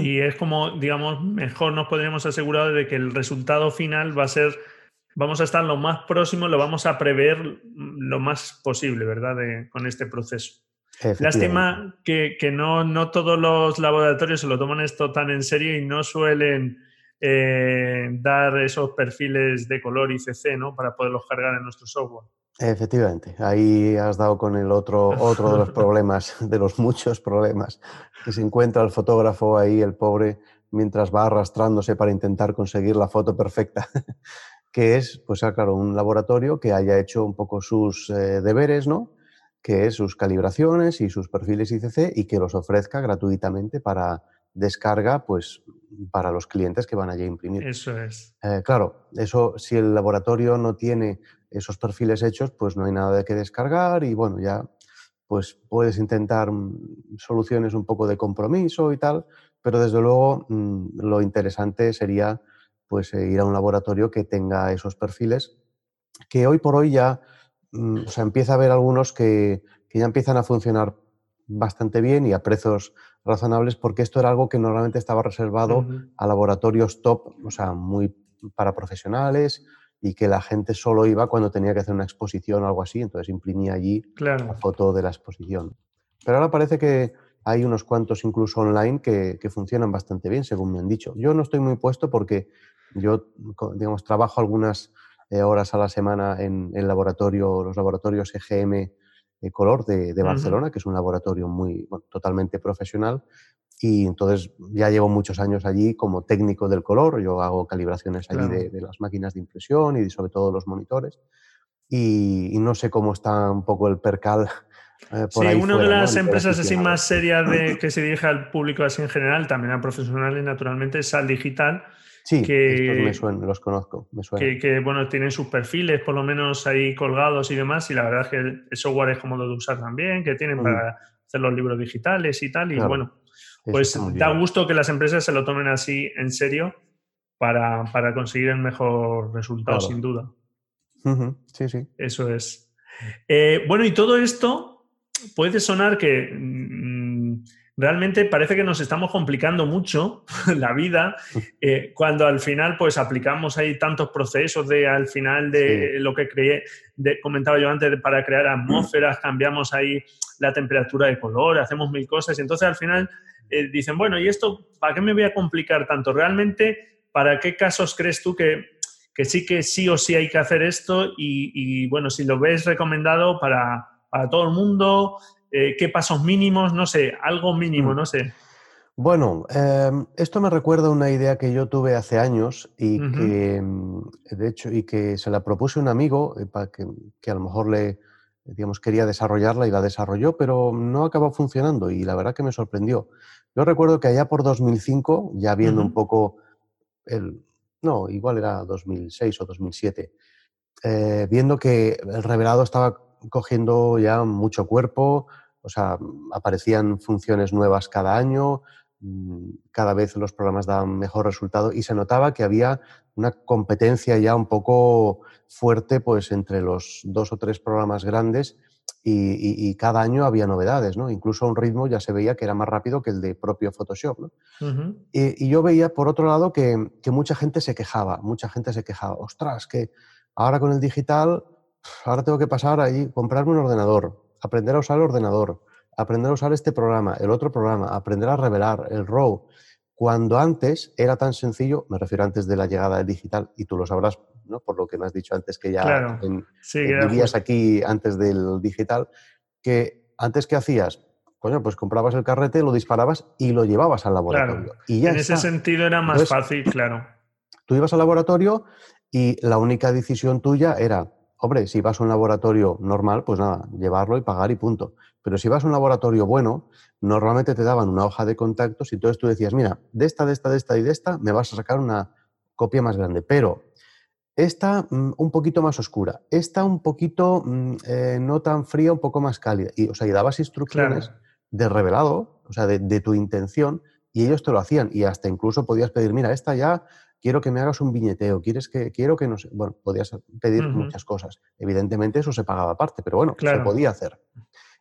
Y es como, digamos, mejor nos podríamos asegurar de que el resultado final va a ser, vamos a estar lo más próximo, lo vamos a prever lo más posible, ¿verdad? con este proceso. Lástima que, no, no, todos los laboratorios se lo toman esto tan en serio y no suelen eh, dar esos perfiles de color ICC ¿no? para poderlos cargar en nuestro software.
Efectivamente, ahí has dado con el otro, otro de los problemas, de los muchos problemas, que se encuentra el fotógrafo ahí, el pobre, mientras va arrastrándose para intentar conseguir la foto perfecta, que es, pues ah, claro, un laboratorio que haya hecho un poco sus eh, deberes, ¿no? Que es sus calibraciones y sus perfiles ICC y que los ofrezca gratuitamente para descarga pues, para los clientes que van allí a imprimir.
Eso es.
Eh, claro, eso si el laboratorio no tiene esos perfiles hechos, pues no hay nada de qué descargar y bueno, ya pues puedes intentar mm, soluciones un poco de compromiso y tal, pero desde luego mm, lo interesante sería pues eh, ir a un laboratorio que tenga esos perfiles que hoy por hoy ya o sea, empieza a haber algunos que, ya empiezan a funcionar bastante bien y a precios razonables, porque esto era algo que normalmente estaba reservado a laboratorios top, o sea, muy para profesionales y que la gente solo iba cuando tenía que hacer una exposición o algo así, entonces imprimía allí la foto de la exposición. Pero ahora parece que hay unos cuantos incluso online que, que, funcionan bastante bien, según me han dicho. Yo no estoy muy puesto porque yo, digamos, trabajo algunas eh, horas a la semana en el laboratorio, los laboratorios EGM eh, Color de, Barcelona, que es un laboratorio muy totalmente profesional. Y entonces ya llevo muchos años allí como técnico del color. Yo hago calibraciones allí de, las máquinas de impresión y sobre todo los monitores. Y, no sé cómo está un poco el percal.
Eh, sí, una de las empresas así más serias de, que se dirige al público así en general, también a profesionales naturalmente, es Sal Digital,
Sí, que, me suenan, los conozco, me
que, que, bueno, tienen sus perfiles por lo menos ahí colgados y demás, y la verdad es que el software es cómodo de usar también, que tienen mm. para hacer los libros digitales y tal, y bueno, pues da gusto que las empresas se lo tomen así en serio para, para conseguir el mejor resultado, sin duda.
Sí, sí.
Eso es. Eh, bueno, y todo esto puede sonar que mm, realmente parece que nos estamos complicando mucho la vida eh, cuando al final pues aplicamos ahí tantos procesos de al final de lo que creé, de, comentaba yo antes, para crear atmósferas, cambiamos ahí la temperatura de color, hacemos mil cosas y entonces al final eh, dicen, bueno, ¿y esto para qué me voy a complicar tanto? Realmente, ¿para qué casos crees tú que, que sí que sí o sí hay que hacer esto? Y, bueno, si lo ves recomendado para, para todo el mundo, eh, ¿qué pasos mínimos? No sé, algo mínimo, mm. no sé.
Bueno, em, esto me recuerda a una idea que yo tuve hace años y que, de hecho, y que se la propuse a un amigo eh, para que, que, a lo mejor le, digamos, quería desarrollarla y la desarrolló, pero no acabó funcionando y la verdad que me sorprendió. Yo recuerdo que allá por 2005, ya viendo un poco el, no, igual era 2006 o 2007, eh, viendo que el revelado estaba cogiendo ya mucho cuerpo, o sea, aparecían funciones nuevas cada año, mm, cada vez los programas daban mejor resultado y se notaba que había una competencia ya un poco fuerte pues entre los dos o tres programas grandes y, cada año había novedades, ¿no? Incluso a un ritmo ya se veía que era más rápido que el de propio Photoshop, ¿no? y, yo veía, por otro lado, que, mucha gente se quejaba, mucha gente se quejaba, ostras, que ahora con el digital, ahora tengo que pasar ahí, comprarme un ordenador, aprender a usar el ordenador, aprender a usar este programa, el otro programa, aprender a revelar, el RAW, cuando antes era tan sencillo, me refiero antes de la llegada del digital, y tú lo sabrás por lo que me has dicho antes que ya vivías aquí antes del digital, que antes que hacías, coño, pues comprabas el carrete, lo disparabas y lo llevabas al laboratorio. Y
en ese sentido era más fácil, claro.
Tú ibas al laboratorio y la única decisión tuya era, hombre, si vas a un laboratorio normal, pues nada, llevarlo y pagar y punto. Pero si vas a un laboratorio bueno, normalmente te daban una hoja de contactos y entonces tú decías, mira, de esta, de esta, de esta y de esta, me vas a sacar una copia más grande. Pero esta mm, un poquito más oscura, esta un poquito mm, eh, no tan fría, un poco más cálida. Y, o sea, y dabas instrucciones de revelado, o sea, de, tu intención, y ellos te lo hacían. Y hasta incluso podías pedir, mira, esta ya quiero que me hagas un viñeteo, quieres que, quiero que no sé. Bueno, podías pedir muchas cosas. Evidentemente eso se pagaba aparte, pero bueno, se podía hacer.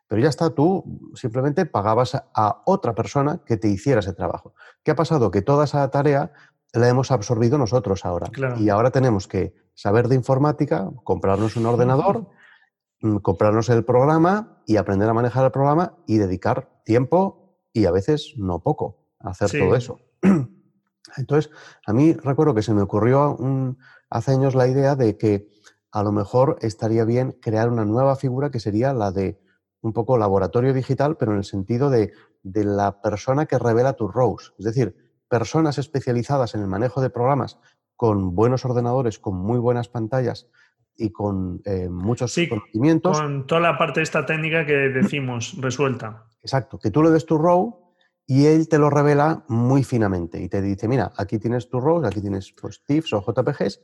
Pero ya está, tú simplemente pagabas a otra persona que te hiciera ese trabajo. ¿Qué ha pasado? Que toda esa tarea la hemos absorbido nosotros ahora. Y ahora tenemos que saber de informática, comprarnos un ordenador, mm, comprarnos el programa y aprender a manejar el programa y dedicar tiempo y a veces no poco a hacer todo eso. Entonces, a mí recuerdo que se me ocurrió hace años la idea de que a lo mejor estaría bien crear una nueva figura que sería la de un poco laboratorio digital, pero en el sentido de, de la persona que revela tus rows. Es decir, personas especializadas en el manejo de programas con buenos ordenadores, con muy buenas pantallas y con eh, muchos conocimientos.
Con toda la parte de esta técnica que decimos resuelta.
Exacto, que tú le des tu row y él te lo revela muy finamente y te dice, mira, aquí tienes tus rows, aquí tienes pues, TIFFs o JPGs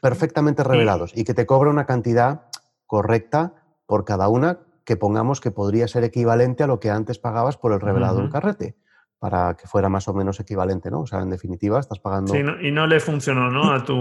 perfectamente revelados y que te cobra una cantidad correcta por cada una que pongamos que podría ser equivalente a lo que antes pagabas por el revelado del carrete para que fuera más o menos equivalente, ¿no? O sea, en definitiva, estás pagando...
Sí, y no le funcionó, ¿no? A tu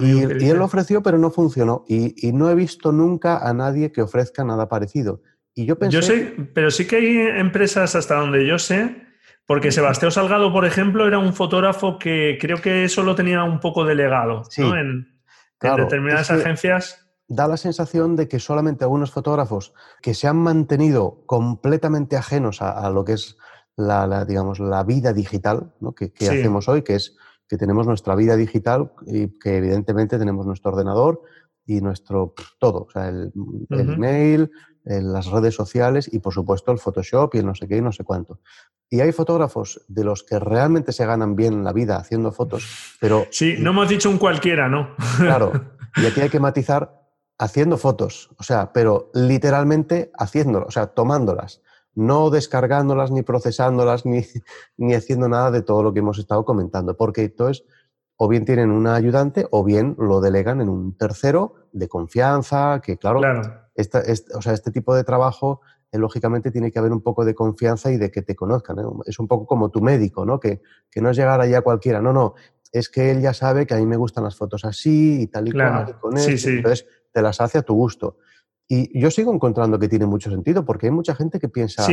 Y, él lo ofreció, pero no funcionó. Y, no he visto nunca a nadie que ofrezca nada parecido. Y yo pensé...
Yo sé, pero sí que hay empresas hasta donde yo sé, porque Sebastián Salgado, por ejemplo, era un fotógrafo que creo que eso lo tenía un poco delegado, ¿no? En, determinadas agencias.
da la sensación de que solamente algunos fotógrafos que se han mantenido completamente ajenos a, lo que es la, digamos, la vida digital que, hacemos hoy, que es que tenemos nuestra vida digital y que evidentemente tenemos nuestro ordenador y nuestro todo, o sea, el, email, las redes sociales y por supuesto el Photoshop y el no sé qué y no sé cuánto. Y hay fotógrafos de los que realmente se ganan bien la vida haciendo fotos, pero...
Sí, no hemos dicho un cualquiera, ¿no?
Claro, y aquí hay que matizar haciendo fotos, o sea, pero literalmente haciéndolo, o sea, tomándolas no descargándolas, ni procesándolas, ni, ni haciendo nada de todo lo que hemos estado comentando, porque entonces o bien tienen un ayudante o bien lo delegan en un tercero de confianza, que claro, o sea, este tipo de trabajo eh, lógicamente tiene que haber un poco de confianza y de que te conozcan. ¿eh? Es un poco como tu médico, ¿no? Que, que no es llegar allá a cualquiera, no, no, es que él ya sabe que a mí me gustan las fotos así y tal y cual, y con eso, entonces te las hace a tu gusto. Y yo sigo encontrando que tiene mucho sentido porque hay mucha gente que piensa,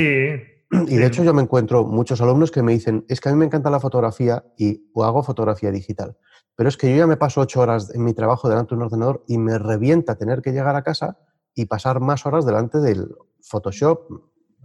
Y de hecho yo me encuentro muchos alumnos que me dicen, es que a mí me encanta la fotografía y o hago fotografía digital, pero es que yo ya me paso ocho horas en mi trabajo delante de un ordenador y me revienta tener que llegar a casa y pasar más horas delante del Photoshop,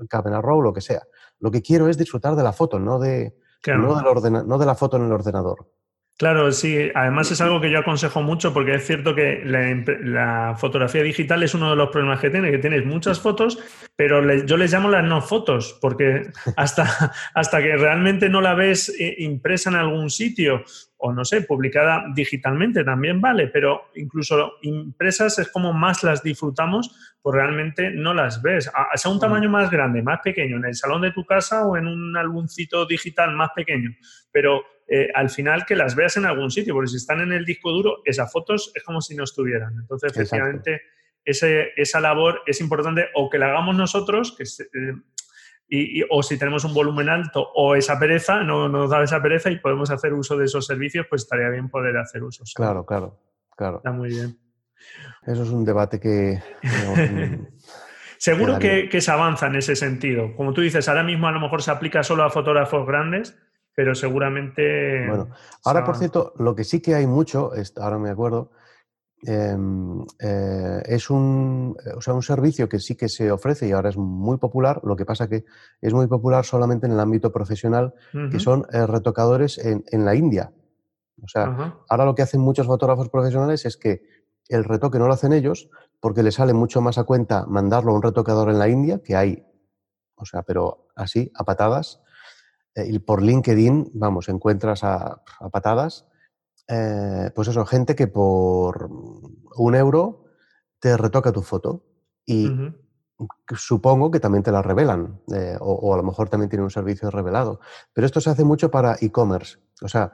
Camera Raw, lo que sea. Lo que quiero es disfrutar de la foto, no de, no de la foto en el ordenador.
Claro, sí. Además es algo que yo aconsejo mucho porque es cierto que la, fotografía digital es uno de los problemas que tiene, que tienes muchas fotos, pero yo les llamo las no fotos, porque hasta, hasta que realmente no la ves eh, impresa en algún sitio o no sé, publicada digitalmente también vale, pero incluso impresas es como más las disfrutamos, pues realmente no las ves. Sea un tamaño más grande, más pequeño, en el salón de tu casa o en un álbumcito digital más pequeño, pero eh, al final que las veas en algún sitio, porque si están en el disco duro, esas fotos es como si no estuvieran. Entonces, efectivamente, esa labor es importante o que la hagamos nosotros, que eh, y, o si tenemos un volumen alto o esa pereza, no nos da esa pereza y podemos hacer uso de esos servicios, pues estaría bien poder hacer uso.
Claro, claro, claro.
Está muy bien.
Eso es un debate que...
Seguro que, que, se avanza en ese sentido. Como tú dices, ahora mismo a lo mejor se aplica solo a fotógrafos grandes, pero seguramente...
Bueno, ahora por cierto, lo que sí que hay mucho, ahora me acuerdo, em, eh, es un, o sea, un servicio que sí que se ofrece y ahora es muy popular, lo que pasa que es muy popular solamente en el ámbito profesional, que son eh, retocadores en, en, la India. O sea, ahora lo que hacen muchos fotógrafos profesionales es que el retoque no lo hacen ellos porque les sale mucho más a cuenta mandarlo a un retocador en la India, que hay, o sea, pero así, a patadas, y por LinkedIn, vamos, encuentras a, patadas, eh, pues eso, gente que por un euro te retoca tu foto y supongo que también te la revelan eh, o, a lo mejor también tiene un servicio revelado. Pero esto se hace mucho para e-commerce, o sea,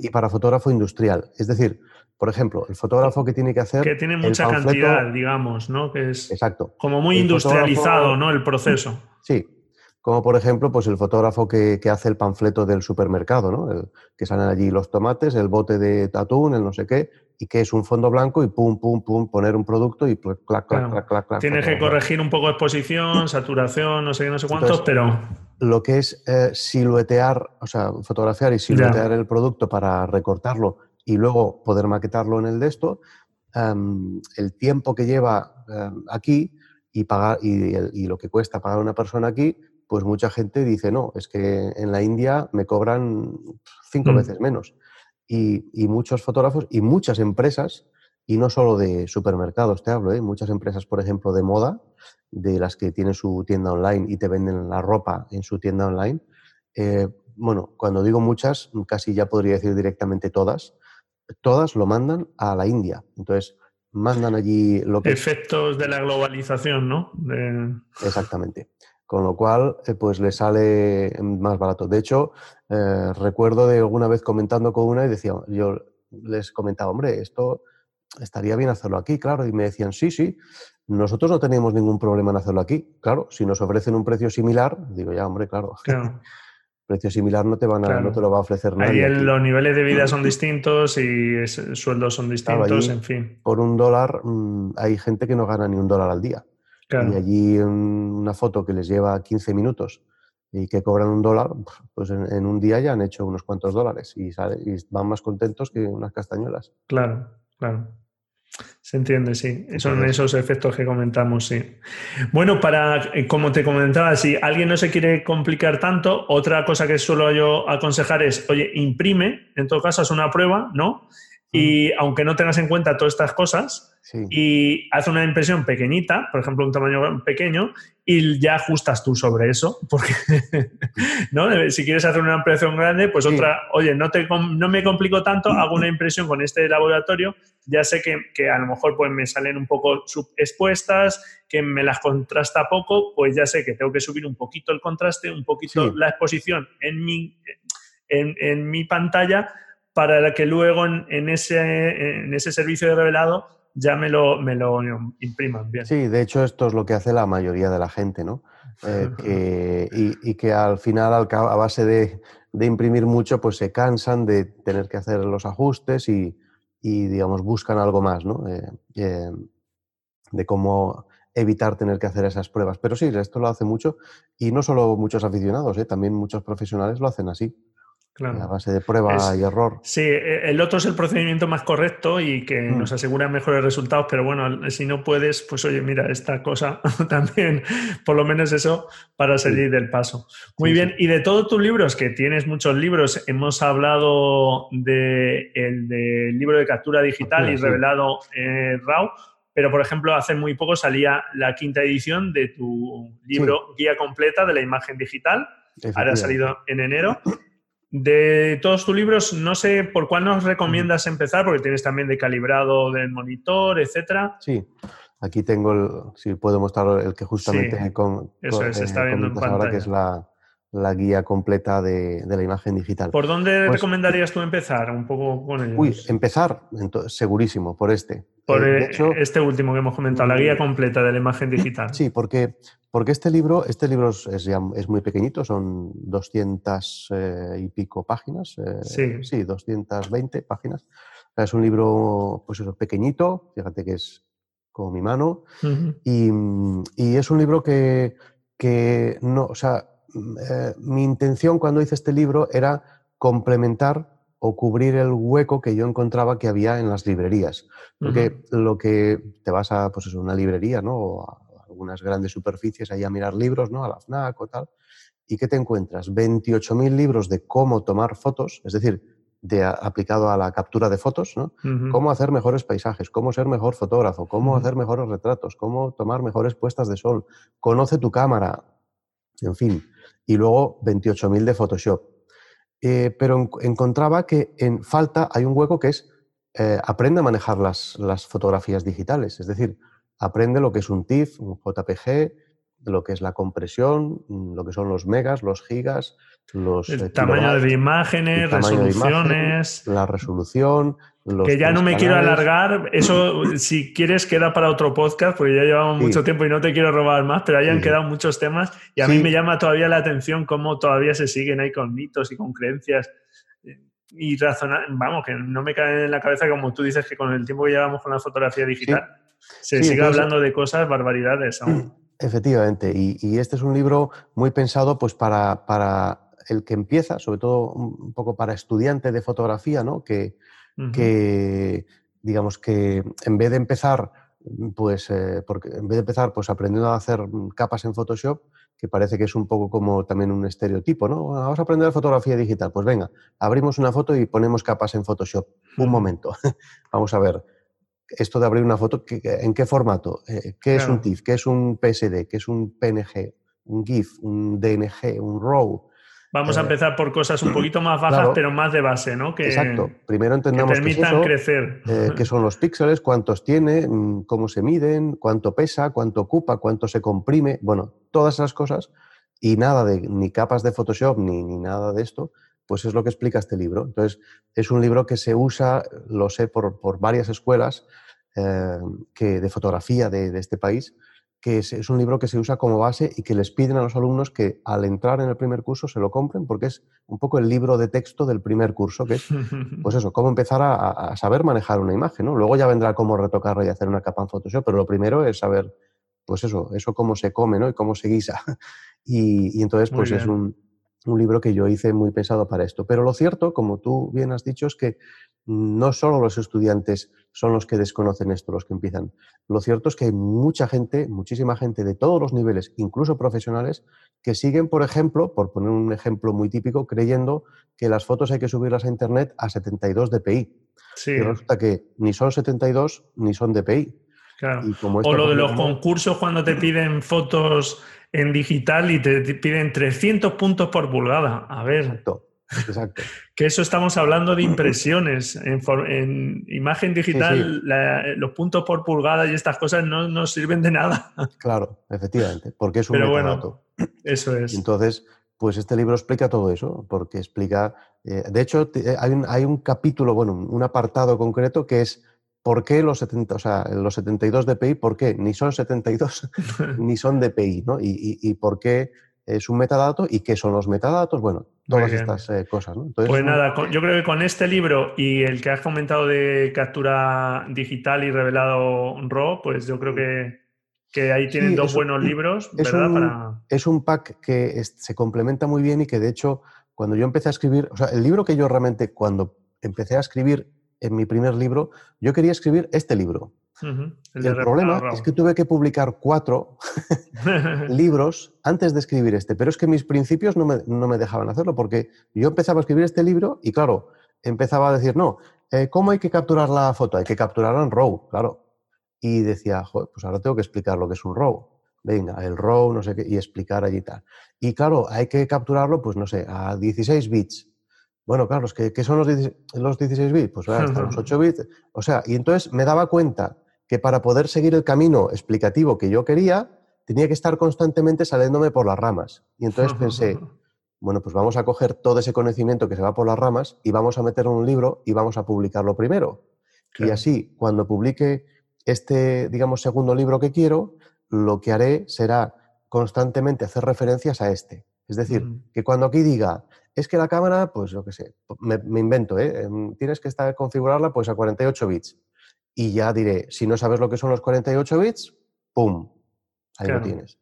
y para fotógrafo industrial. Es decir, por ejemplo, el fotógrafo que tiene que hacer...
Que tiene mucha cantidad, digamos, ¿no? Que es
exacto.
como muy industrializado, ¿no? El proceso.
Sí, como por ejemplo pues el fotógrafo que, hace el panfleto del supermercado, ¿no? El, que salen allí los tomates, el bote de atún, el no sé qué, y que es un fondo blanco y pum, pum, pum, poner un producto y clac, clac, clac, clac, clac.
Tienes que corregir un poco de exposición, saturación, no sé qué, no sé cuántos, pero...
Lo que es eh, siluetear, o sea, fotografiar y siluetear el producto para recortarlo y luego poder maquetarlo en el de esto, em, el tiempo que lleva em, aquí y, pagar, y, y lo que cuesta pagar una persona aquí, pues mucha gente dice, no, es que en la India me cobran cinco mm. veces menos. Y, muchos fotógrafos y muchas empresas, y no solo de supermercados te hablo, ¿eh? muchas empresas, por ejemplo, de moda, de las que tienen su tienda online y te venden la ropa en su tienda online, eh, bueno, cuando digo muchas, casi ya podría decir directamente todas, todas lo mandan a la India. Entonces, mandan allí lo que...
Efectos de la globalización, ¿no?
Exactamente con lo cual eh, pues le sale más barato. De hecho, eh, recuerdo de alguna vez comentando con una y decía, yo les comentaba, hombre, esto estaría bien hacerlo aquí, claro, y me decían, sí, sí, nosotros no tenemos ningún problema en hacerlo aquí, claro, si nos ofrecen un precio similar, digo, ya, hombre, claro. precio similar no te, van a, no te lo va a ofrecer nadie.
Ahí los niveles de vida son distintos y sueldos son distintos, en fin.
Por un dólar mm, hay gente que no gana ni un dólar al día. Y allí una foto que les lleva 15 minutos y que cobran un dólar, pues en, un día ya han hecho unos cuantos dólares y, y van más contentos que unas castañuelas.
Claro, claro. Se entiende, sí. Son esos efectos que comentamos, sí. Bueno, para, eh, como te comentaba, si alguien no se quiere complicar tanto, otra cosa que suelo yo aconsejar es, oye, imprime, en todo caso, es una prueba, ¿no? Y aunque no tengas en cuenta todas estas cosas, y haz una impresión pequeñita, por ejemplo, un tamaño pequeño, y ya ajustas tú sobre eso. Porque ¿no? si quieres hacer una impresión grande, pues otra, oye, no, te, no me complico tanto, hago una impresión con este laboratorio, ya sé que, que a lo mejor pues, me salen un poco expuestas, que me las contrasta poco, pues ya sé que tengo que subir un poquito el contraste, un poquito la exposición en mi, en, en mi pantalla para que luego en, ese, en ese servicio de revelado ya me lo, me lo impriman bien.
Sí, de hecho esto es lo que hace la mayoría de la gente, ¿no? Eh, y, que al final, a base de, imprimir mucho, pues se cansan de tener que hacer los ajustes y, digamos, buscan algo más, ¿no? Eh, eh, de cómo evitar tener que hacer esas pruebas. Pero sí, esto lo hace mucho y no solo muchos aficionados, ¿eh? también muchos profesionales lo hacen así. A base de prueba y error.
Sí, e, el otro es el procedimiento más correcto y que mm. nos asegura mejores resultados, pero bueno, si no puedes, pues oye, mira, esta cosa también, por lo menos eso, para salir del paso. Muy bien, y de todos tus libros, que tienes muchos libros, hemos hablado del de libro de captura digital y revelado en RAW, pero por ejemplo, hace muy poco salía la quinta edición de tu libro Guía Completa de la Imagen Digital. Ahora ha salido en enero. De todos tus libros, no sé por cuál nos recomiendas empezar, porque tienes también de calibrado del monitor, etcétera.
Sí, aquí tengo, el, si puedo mostrar el que justamente con,
eso es, está viendo en pantalla.
ahora, que es la, la guía completa de, de, la imagen digital.
¿Por dónde pues recomendarías tú empezar un poco con ellos?
Uy, empezar, entonces, segurísimo, por este.
Por eh, eh, este último que hemos comentado, la guía completa de la imagen digital.
Sí, porque, porque este libro, este libro es, es muy pequeñito, son 200 eh, y pico páginas. sí. Sí, 220 páginas. Es un libro, pues eso, pequeñito, fíjate que es como mi mano, y, y, es un libro que, que no, o sea, eh, mi intención cuando hice este libro era complementar o cubrir el hueco que yo encontraba que había en las librerías. Porque lo que te vas a pues una librería, ¿no? O algunas grandes superficies ahí a mirar libros, ¿no? A la FNAC o tal. ¿Y qué te encuentras? 28.000 libros de cómo tomar fotos, es decir, de, aplicado a la captura de fotos, ¿no? Cómo hacer mejores paisajes, cómo ser mejor fotógrafo, cómo hacer mejores retratos, cómo tomar mejores puestas de sol. Conoce tu cámara, en fin y luego 28.000 de Photoshop. Eh, pero encontraba que en falta hay un hueco que es eh, aprende a manejar las, las, fotografías digitales, es decir, aprende lo que es un TIFF, un JPG, lo que es la compresión, lo que son los megas, los gigas, los...
El eh, tamaño de imágenes, resoluciones...
la resolución,
que ya no me quiero alargar, eso si quieres queda para otro podcast, porque ya llevamos mucho tiempo y no te quiero robar más, pero hayan quedado muchos temas y a mí me llama todavía la atención cómo todavía se siguen ahí con mitos y con creencias y razonar, vamos, que no me cae en la cabeza como tú dices que con el tiempo que llevamos con la fotografía digital se sigue hablando de cosas, barbaridades aún.
Efectivamente, y, este es un libro muy pensado pues para, para el que empieza, sobre todo un poco para estudiante de fotografía, ¿no? Que, que, digamos que en vez de empezar, pues, eh, porque en vez de empezar, pues aprendiendo a hacer capas en Photoshop, que parece que es un poco como también un estereotipo, ¿no? Vamos a aprender fotografía digital. Pues venga, abrimos una foto y ponemos capas en Photoshop. Un momento, vamos a ver. Esto de abrir una foto, ¿en qué formato? Eh, ¿Qué es un TIFF? ¿Qué es un PSD? ¿Qué es un PNG? ¿Un GIF? ¿Un DNG? ¿Un RAW?
Vamos a eh, empezar por cosas un poquito más bajas, pero más de base, ¿no?
Que, exacto. Primero entendamos
que permitan crecer.
Eh, qué son los píxeles, cuántos tiene, mm, cómo se miden, cuánto pesa, cuánto ocupa, cuánto se comprime. Bueno, todas esas cosas y nada de ni capas de Photoshop ni, ni nada de esto, pues es lo que explica este libro. Entonces, es un libro que se usa, lo sé, por, por varias escuelas eh, que, de fotografía de, de este país que es, un libro que se usa como base y que les piden a los alumnos que al entrar en el primer curso se lo compren porque es un poco el libro de texto del primer curso, que es, pues eso, cómo empezar a, saber manejar una imagen, ¿no? Luego ya vendrá cómo retocarla y hacer una capa en Photoshop, pero lo primero es saber, pues eso, eso cómo se come, ¿no? Y cómo se guisa. Y, entonces, pues es un, un libro que yo hice muy pensado para esto. Pero lo cierto, como tú bien has dicho, es que no solo los estudiantes son los que desconocen esto, los que empiezan. Lo cierto es que hay mucha gente, muchísima gente de todos los niveles, incluso profesionales, que siguen, por ejemplo, por poner un ejemplo muy típico, creyendo que las fotos hay que subirlas a Internet a 72 dpi. Y resulta que ni son 72 ni son dpi.
Claro. o lo de los concursos cuando te piden fotos en digital y te piden 300 puntos por pulgada. A ver.
Exacto.
que eso estamos hablando de impresiones. En, imagen digital, los puntos por pulgada y estas cosas no nos sirven de nada.
Claro, efectivamente, porque es un
Pero Bueno, eso es.
Entonces, pues este libro explica todo eso, porque explica. Eh, de hecho, hay un, hay un capítulo, bueno, un apartado concreto que es ¿Por qué los, 70, o sea, los 72 DPI? ¿Por qué? Ni son 72 ni son DPI, ¿no? Y, y, por qué es un metadato y qué son los metadatos, bueno, todas estas eh, cosas. ¿no?
pues nada, yo creo que con este libro y el que has comentado de captura digital y revelado RAW, pues yo creo que que ahí tienen dos buenos libros, ¿verdad?
Es un, pack que se complementa muy bien y que de hecho, cuando yo empecé a escribir, o sea, el libro que yo realmente, cuando empecé a escribir en mi primer libro, yo quería escribir este libro. el, problema es que tuve que publicar cuatro libros antes de escribir este, pero es que mis principios no me, no me, dejaban hacerlo, porque yo empezaba a escribir este libro y claro, empezaba a decir, no, eh, ¿cómo hay que capturar la foto? Hay que capturarla en RAW, claro. Y decía, Joder, pues ahora tengo que explicar lo que es un RAW. Venga, el RAW, no sé qué, y explicar allí tal. Y claro, hay que capturarlo, pues no sé, a 16 bits. Bueno, claro, ¿qué, son los 16, bits? Pues hasta los 8 bits. O sea, y entonces me daba cuenta que para poder seguir el camino explicativo que yo quería, tenía que estar constantemente saliéndome por las ramas. Y entonces pensé, bueno, pues vamos a coger todo ese conocimiento que se va por las ramas y vamos a meterlo en un libro y vamos a publicarlo primero. Y así, cuando publique este, digamos, segundo libro que quiero, lo que haré será constantemente hacer referencias a este. Es decir, que cuando aquí diga, es que la cámara, pues lo que sé, me, invento, ¿eh? Em, tienes que estar, configurarla pues a 48 bits. Y ya diré, si no sabes lo que son los 48 bits, ¡pum! Ahí lo tienes.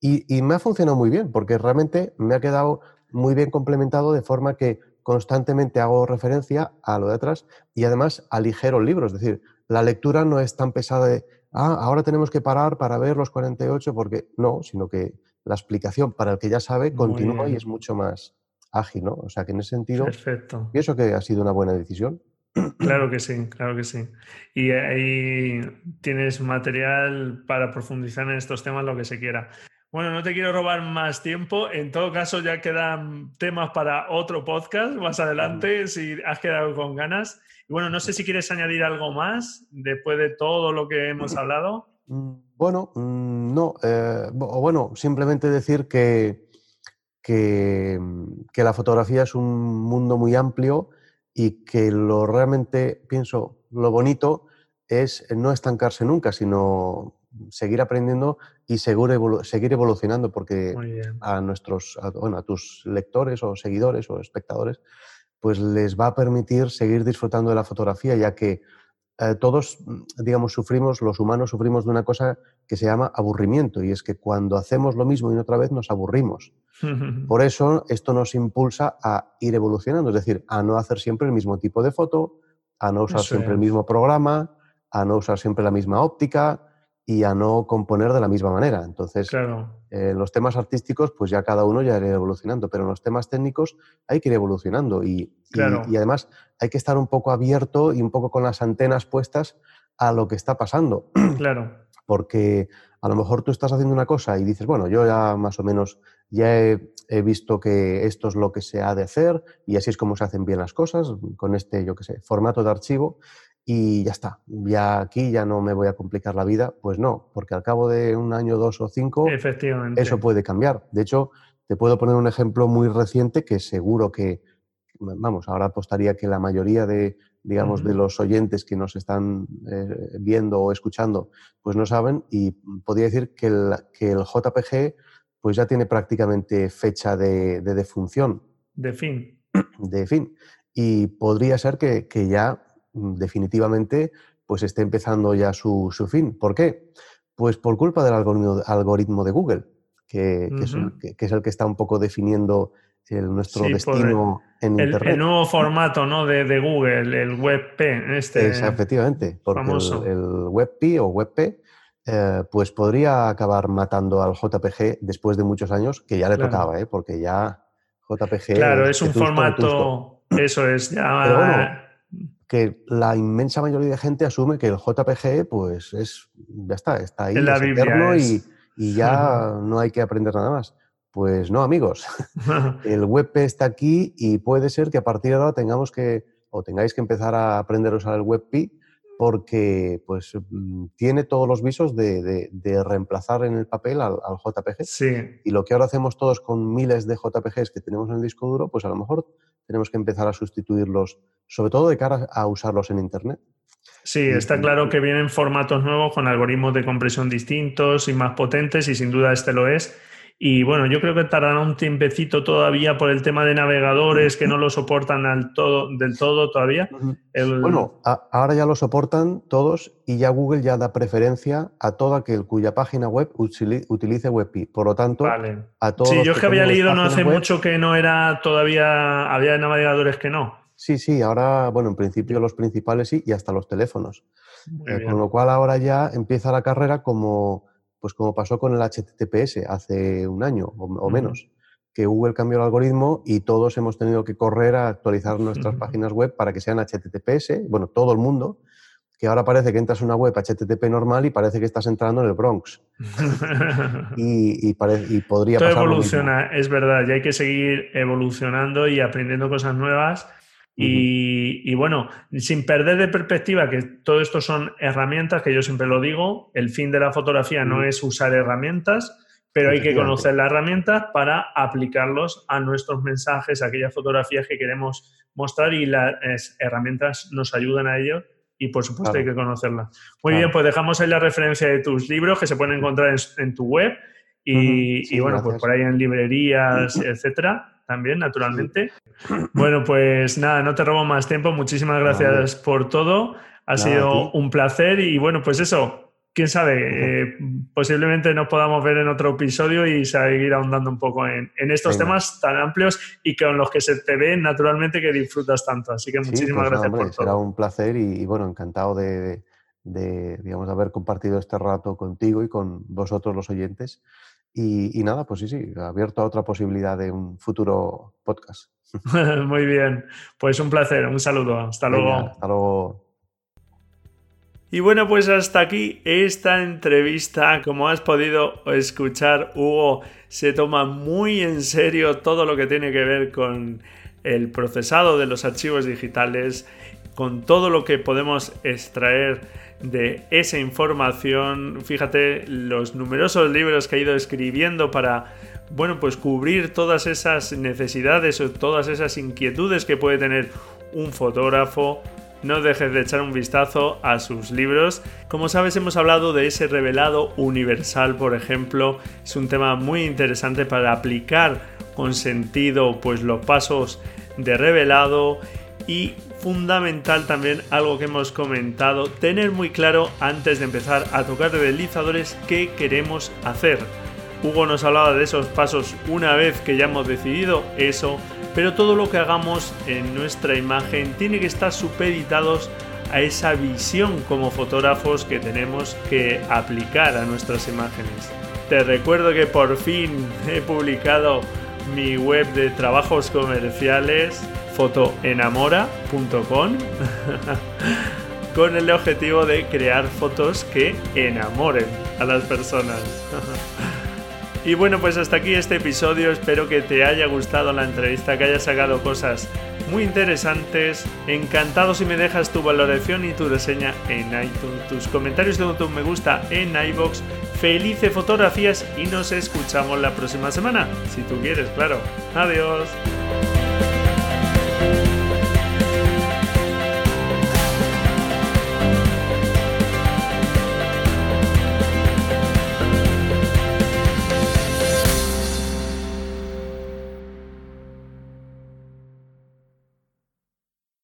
Y, y, me ha funcionado muy bien, porque realmente me ha quedado muy bien complementado de forma que constantemente hago referencia a lo de atrás y además aligero el libro. Es decir, la lectura no es tan pesada de, ah, ahora tenemos que parar para ver los 48, porque no, sino que la explicación para el que ya sabe continúa y es mucho más, ágil, ¿no? O sea que en ese sentido,
Perfecto.
pienso que ha sido una buena decisión.
Claro que sí, claro que sí. Y ahí tienes material para profundizar en estos temas lo que se quiera. Bueno, no te quiero robar más tiempo. En todo caso, ya quedan temas para otro podcast más adelante, si has quedado con ganas. Y bueno, no sé si quieres añadir algo más después de todo lo que hemos hablado.
Mm, bueno, mm, no. Eh, bueno, simplemente decir que, Mm, que, la fotografía es un mundo muy amplio y que lo realmente, pienso, lo bonito es no estancarse nunca, sino seguir aprendiendo y seguir evolucionando, porque a nuestros, bueno, a tus lectores o seguidores o espectadores, pues les va a permitir seguir disfrutando de la fotografía, ya que eh, todos, mm, digamos, sufrimos, los humanos sufrimos de una cosa que se llama aburrimiento, y es que cuando hacemos lo mismo y otra vez nos aburrimos. Por eso esto nos impulsa a ir evolucionando, es decir, a no hacer siempre el mismo tipo de foto, a no usar siempre el mismo programa, a no usar siempre la misma óptica y a no componer de la misma manera. Entonces, en los temas artísticos, pues ya cada uno ya irá evolucionando, pero en los temas técnicos hay que ir evolucionando y, y, además hay que estar un poco abierto y un poco con las antenas puestas a lo que está pasando.
Claro.
Porque a lo mejor tú estás haciendo una cosa y dices, bueno, yo ya más o menos ya he, he, visto que esto es lo que se ha de hacer y así es como se hacen bien las cosas, con este, yo qué sé, formato de archivo y ya está, ya aquí ya no me voy a complicar la vida. Pues no, porque al cabo de un año, dos o cinco, eso puede cambiar. De hecho, te puedo poner un ejemplo muy reciente que seguro que, vamos, ahora apostaría que la mayoría de, digamos, de los oyentes que nos están eh, viendo o escuchando, pues no saben y podría decir que el, que el JPG pues ya tiene prácticamente fecha de, de defunción.
De fin.
De fin. Y podría ser que, que ya definitivamente pues esté empezando ya su, su, fin. ¿Por qué? Pues por culpa del algoritmo, de Google, que, es el, que, está un poco definiendo el, nuestro destino en
el,
Internet.
El nuevo formato ¿no? de, de, Google, el WebP. Este
efectivamente, porque el, WebP o WebP eh, pues podría acabar matando al JPG después de muchos años, que ya le tocaba, ¿eh? porque ya JPG...
Claro, es un formato... Eso es, ya
que la inmensa mayoría de gente asume que el JPG, pues es, ya está, está ahí,
la
es y, ya no hay que aprender nada más. Pues no, amigos. el WebP está aquí y puede ser que a partir de ahora tengamos que, o tengáis que empezar a aprender a usar el WebP porque pues mm, tiene todos los visos de, reemplazar en el papel al, al, JPG.
Sí.
Y lo que ahora hacemos todos con miles de JPGs que tenemos en el disco duro, pues a lo mejor tenemos que empezar a sustituirlos, sobre todo de cara a usarlos en Internet.
Sí, está claro que vienen formatos nuevos con algoritmos de compresión distintos y más potentes y sin duda este lo es. Y bueno, yo creo que tardará un tiempecito todavía por el tema de navegadores que no lo soportan al todo, del todo todavía.
Bueno, ahora ya lo soportan todos y ya Google ya da preferencia a todo aquel cuya página web utilice WebP. Por lo tanto,
a todos. Sí, yo es que había leído no hace mucho que no era todavía, había navegadores que no.
Sí, sí, ahora, bueno, en principio los principales sí y hasta los teléfonos. Eh, con lo cual ahora ya empieza la carrera como pues como pasó con el HTTPS hace un año o, menos, que Google cambió el algoritmo y todos hemos tenido que correr a actualizar nuestras páginas web para que sean HTTPS, bueno, todo el mundo, que ahora parece que entras en una web HTTP normal y parece que estás entrando en el Bronx. y, y, podría
Todo evoluciona, es verdad, y hay que seguir evolucionando y aprendiendo cosas nuevas y, bueno, sin perder de perspectiva que todo esto son herramientas, que yo siempre lo digo, el fin de la fotografía no es usar herramientas, pero hay que conocer las herramientas para aplicarlos a nuestros mensajes, a aquellas fotografías que queremos mostrar y las herramientas nos ayudan a ello y por supuesto hay que conocerlas. Muy bien, pues dejamos ahí la referencia de tus libros que se pueden encontrar en, tu web y, y bueno, pues por ahí en librerías, etcétera también, naturalmente. Bueno, pues nada, no te robo más tiempo. Muchísimas gracias por todo. Ha sido un placer y bueno, pues eso, quién sabe, eh, posiblemente nos podamos ver en otro episodio y seguir ahondando un poco en, estos temas tan amplios y con los que se te ve naturalmente que disfrutas tanto. Así que muchísimas pues gracias por todo.
Será un placer y, bueno, encantado de, de, digamos, haber compartido este rato contigo y con vosotros los oyentes. Y, nada, pues sí, sí, abierto a otra posibilidad de un futuro podcast.
Muy bien, pues un placer, un saludo, hasta luego.
Hasta luego.
Y bueno, pues hasta aquí esta entrevista. Como has podido escuchar, Hugo se toma muy en serio todo lo que tiene que ver con el procesado de los archivos digitales, con todo lo que podemos extraer de esa información. Fíjate los numerosos libros que ha ido escribiendo para, bueno, pues cubrir todas esas necesidades o todas esas inquietudes que puede tener un fotógrafo. No dejes de echar un vistazo a sus libros. Como sabes, hemos hablado de ese revelado universal, por ejemplo. Es un tema muy interesante para aplicar con sentido pues los pasos de revelado y fundamental también algo que hemos comentado, tener muy claro antes de empezar a tocar deslizadores qué queremos hacer. Hugo nos hablaba de esos pasos una vez que ya hemos decidido eso, pero todo lo que hagamos en nuestra imagen tiene que estar supeditados a esa visión como fotógrafos que tenemos que aplicar a nuestras imágenes. Te recuerdo que por fin he publicado mi web de trabajos comerciales fotoenamora.com con el objetivo de crear fotos que enamoren a las personas. y bueno, pues hasta aquí este episodio. Espero que te haya gustado la entrevista, que hayas sacado cosas muy interesantes. Encantado si me dejas tu valoración y tu reseña en iTunes, tus comentarios de tu me gusta en iBox. Felices fotografías y nos escuchamos la próxima semana, si tú quieres, claro. Adiós.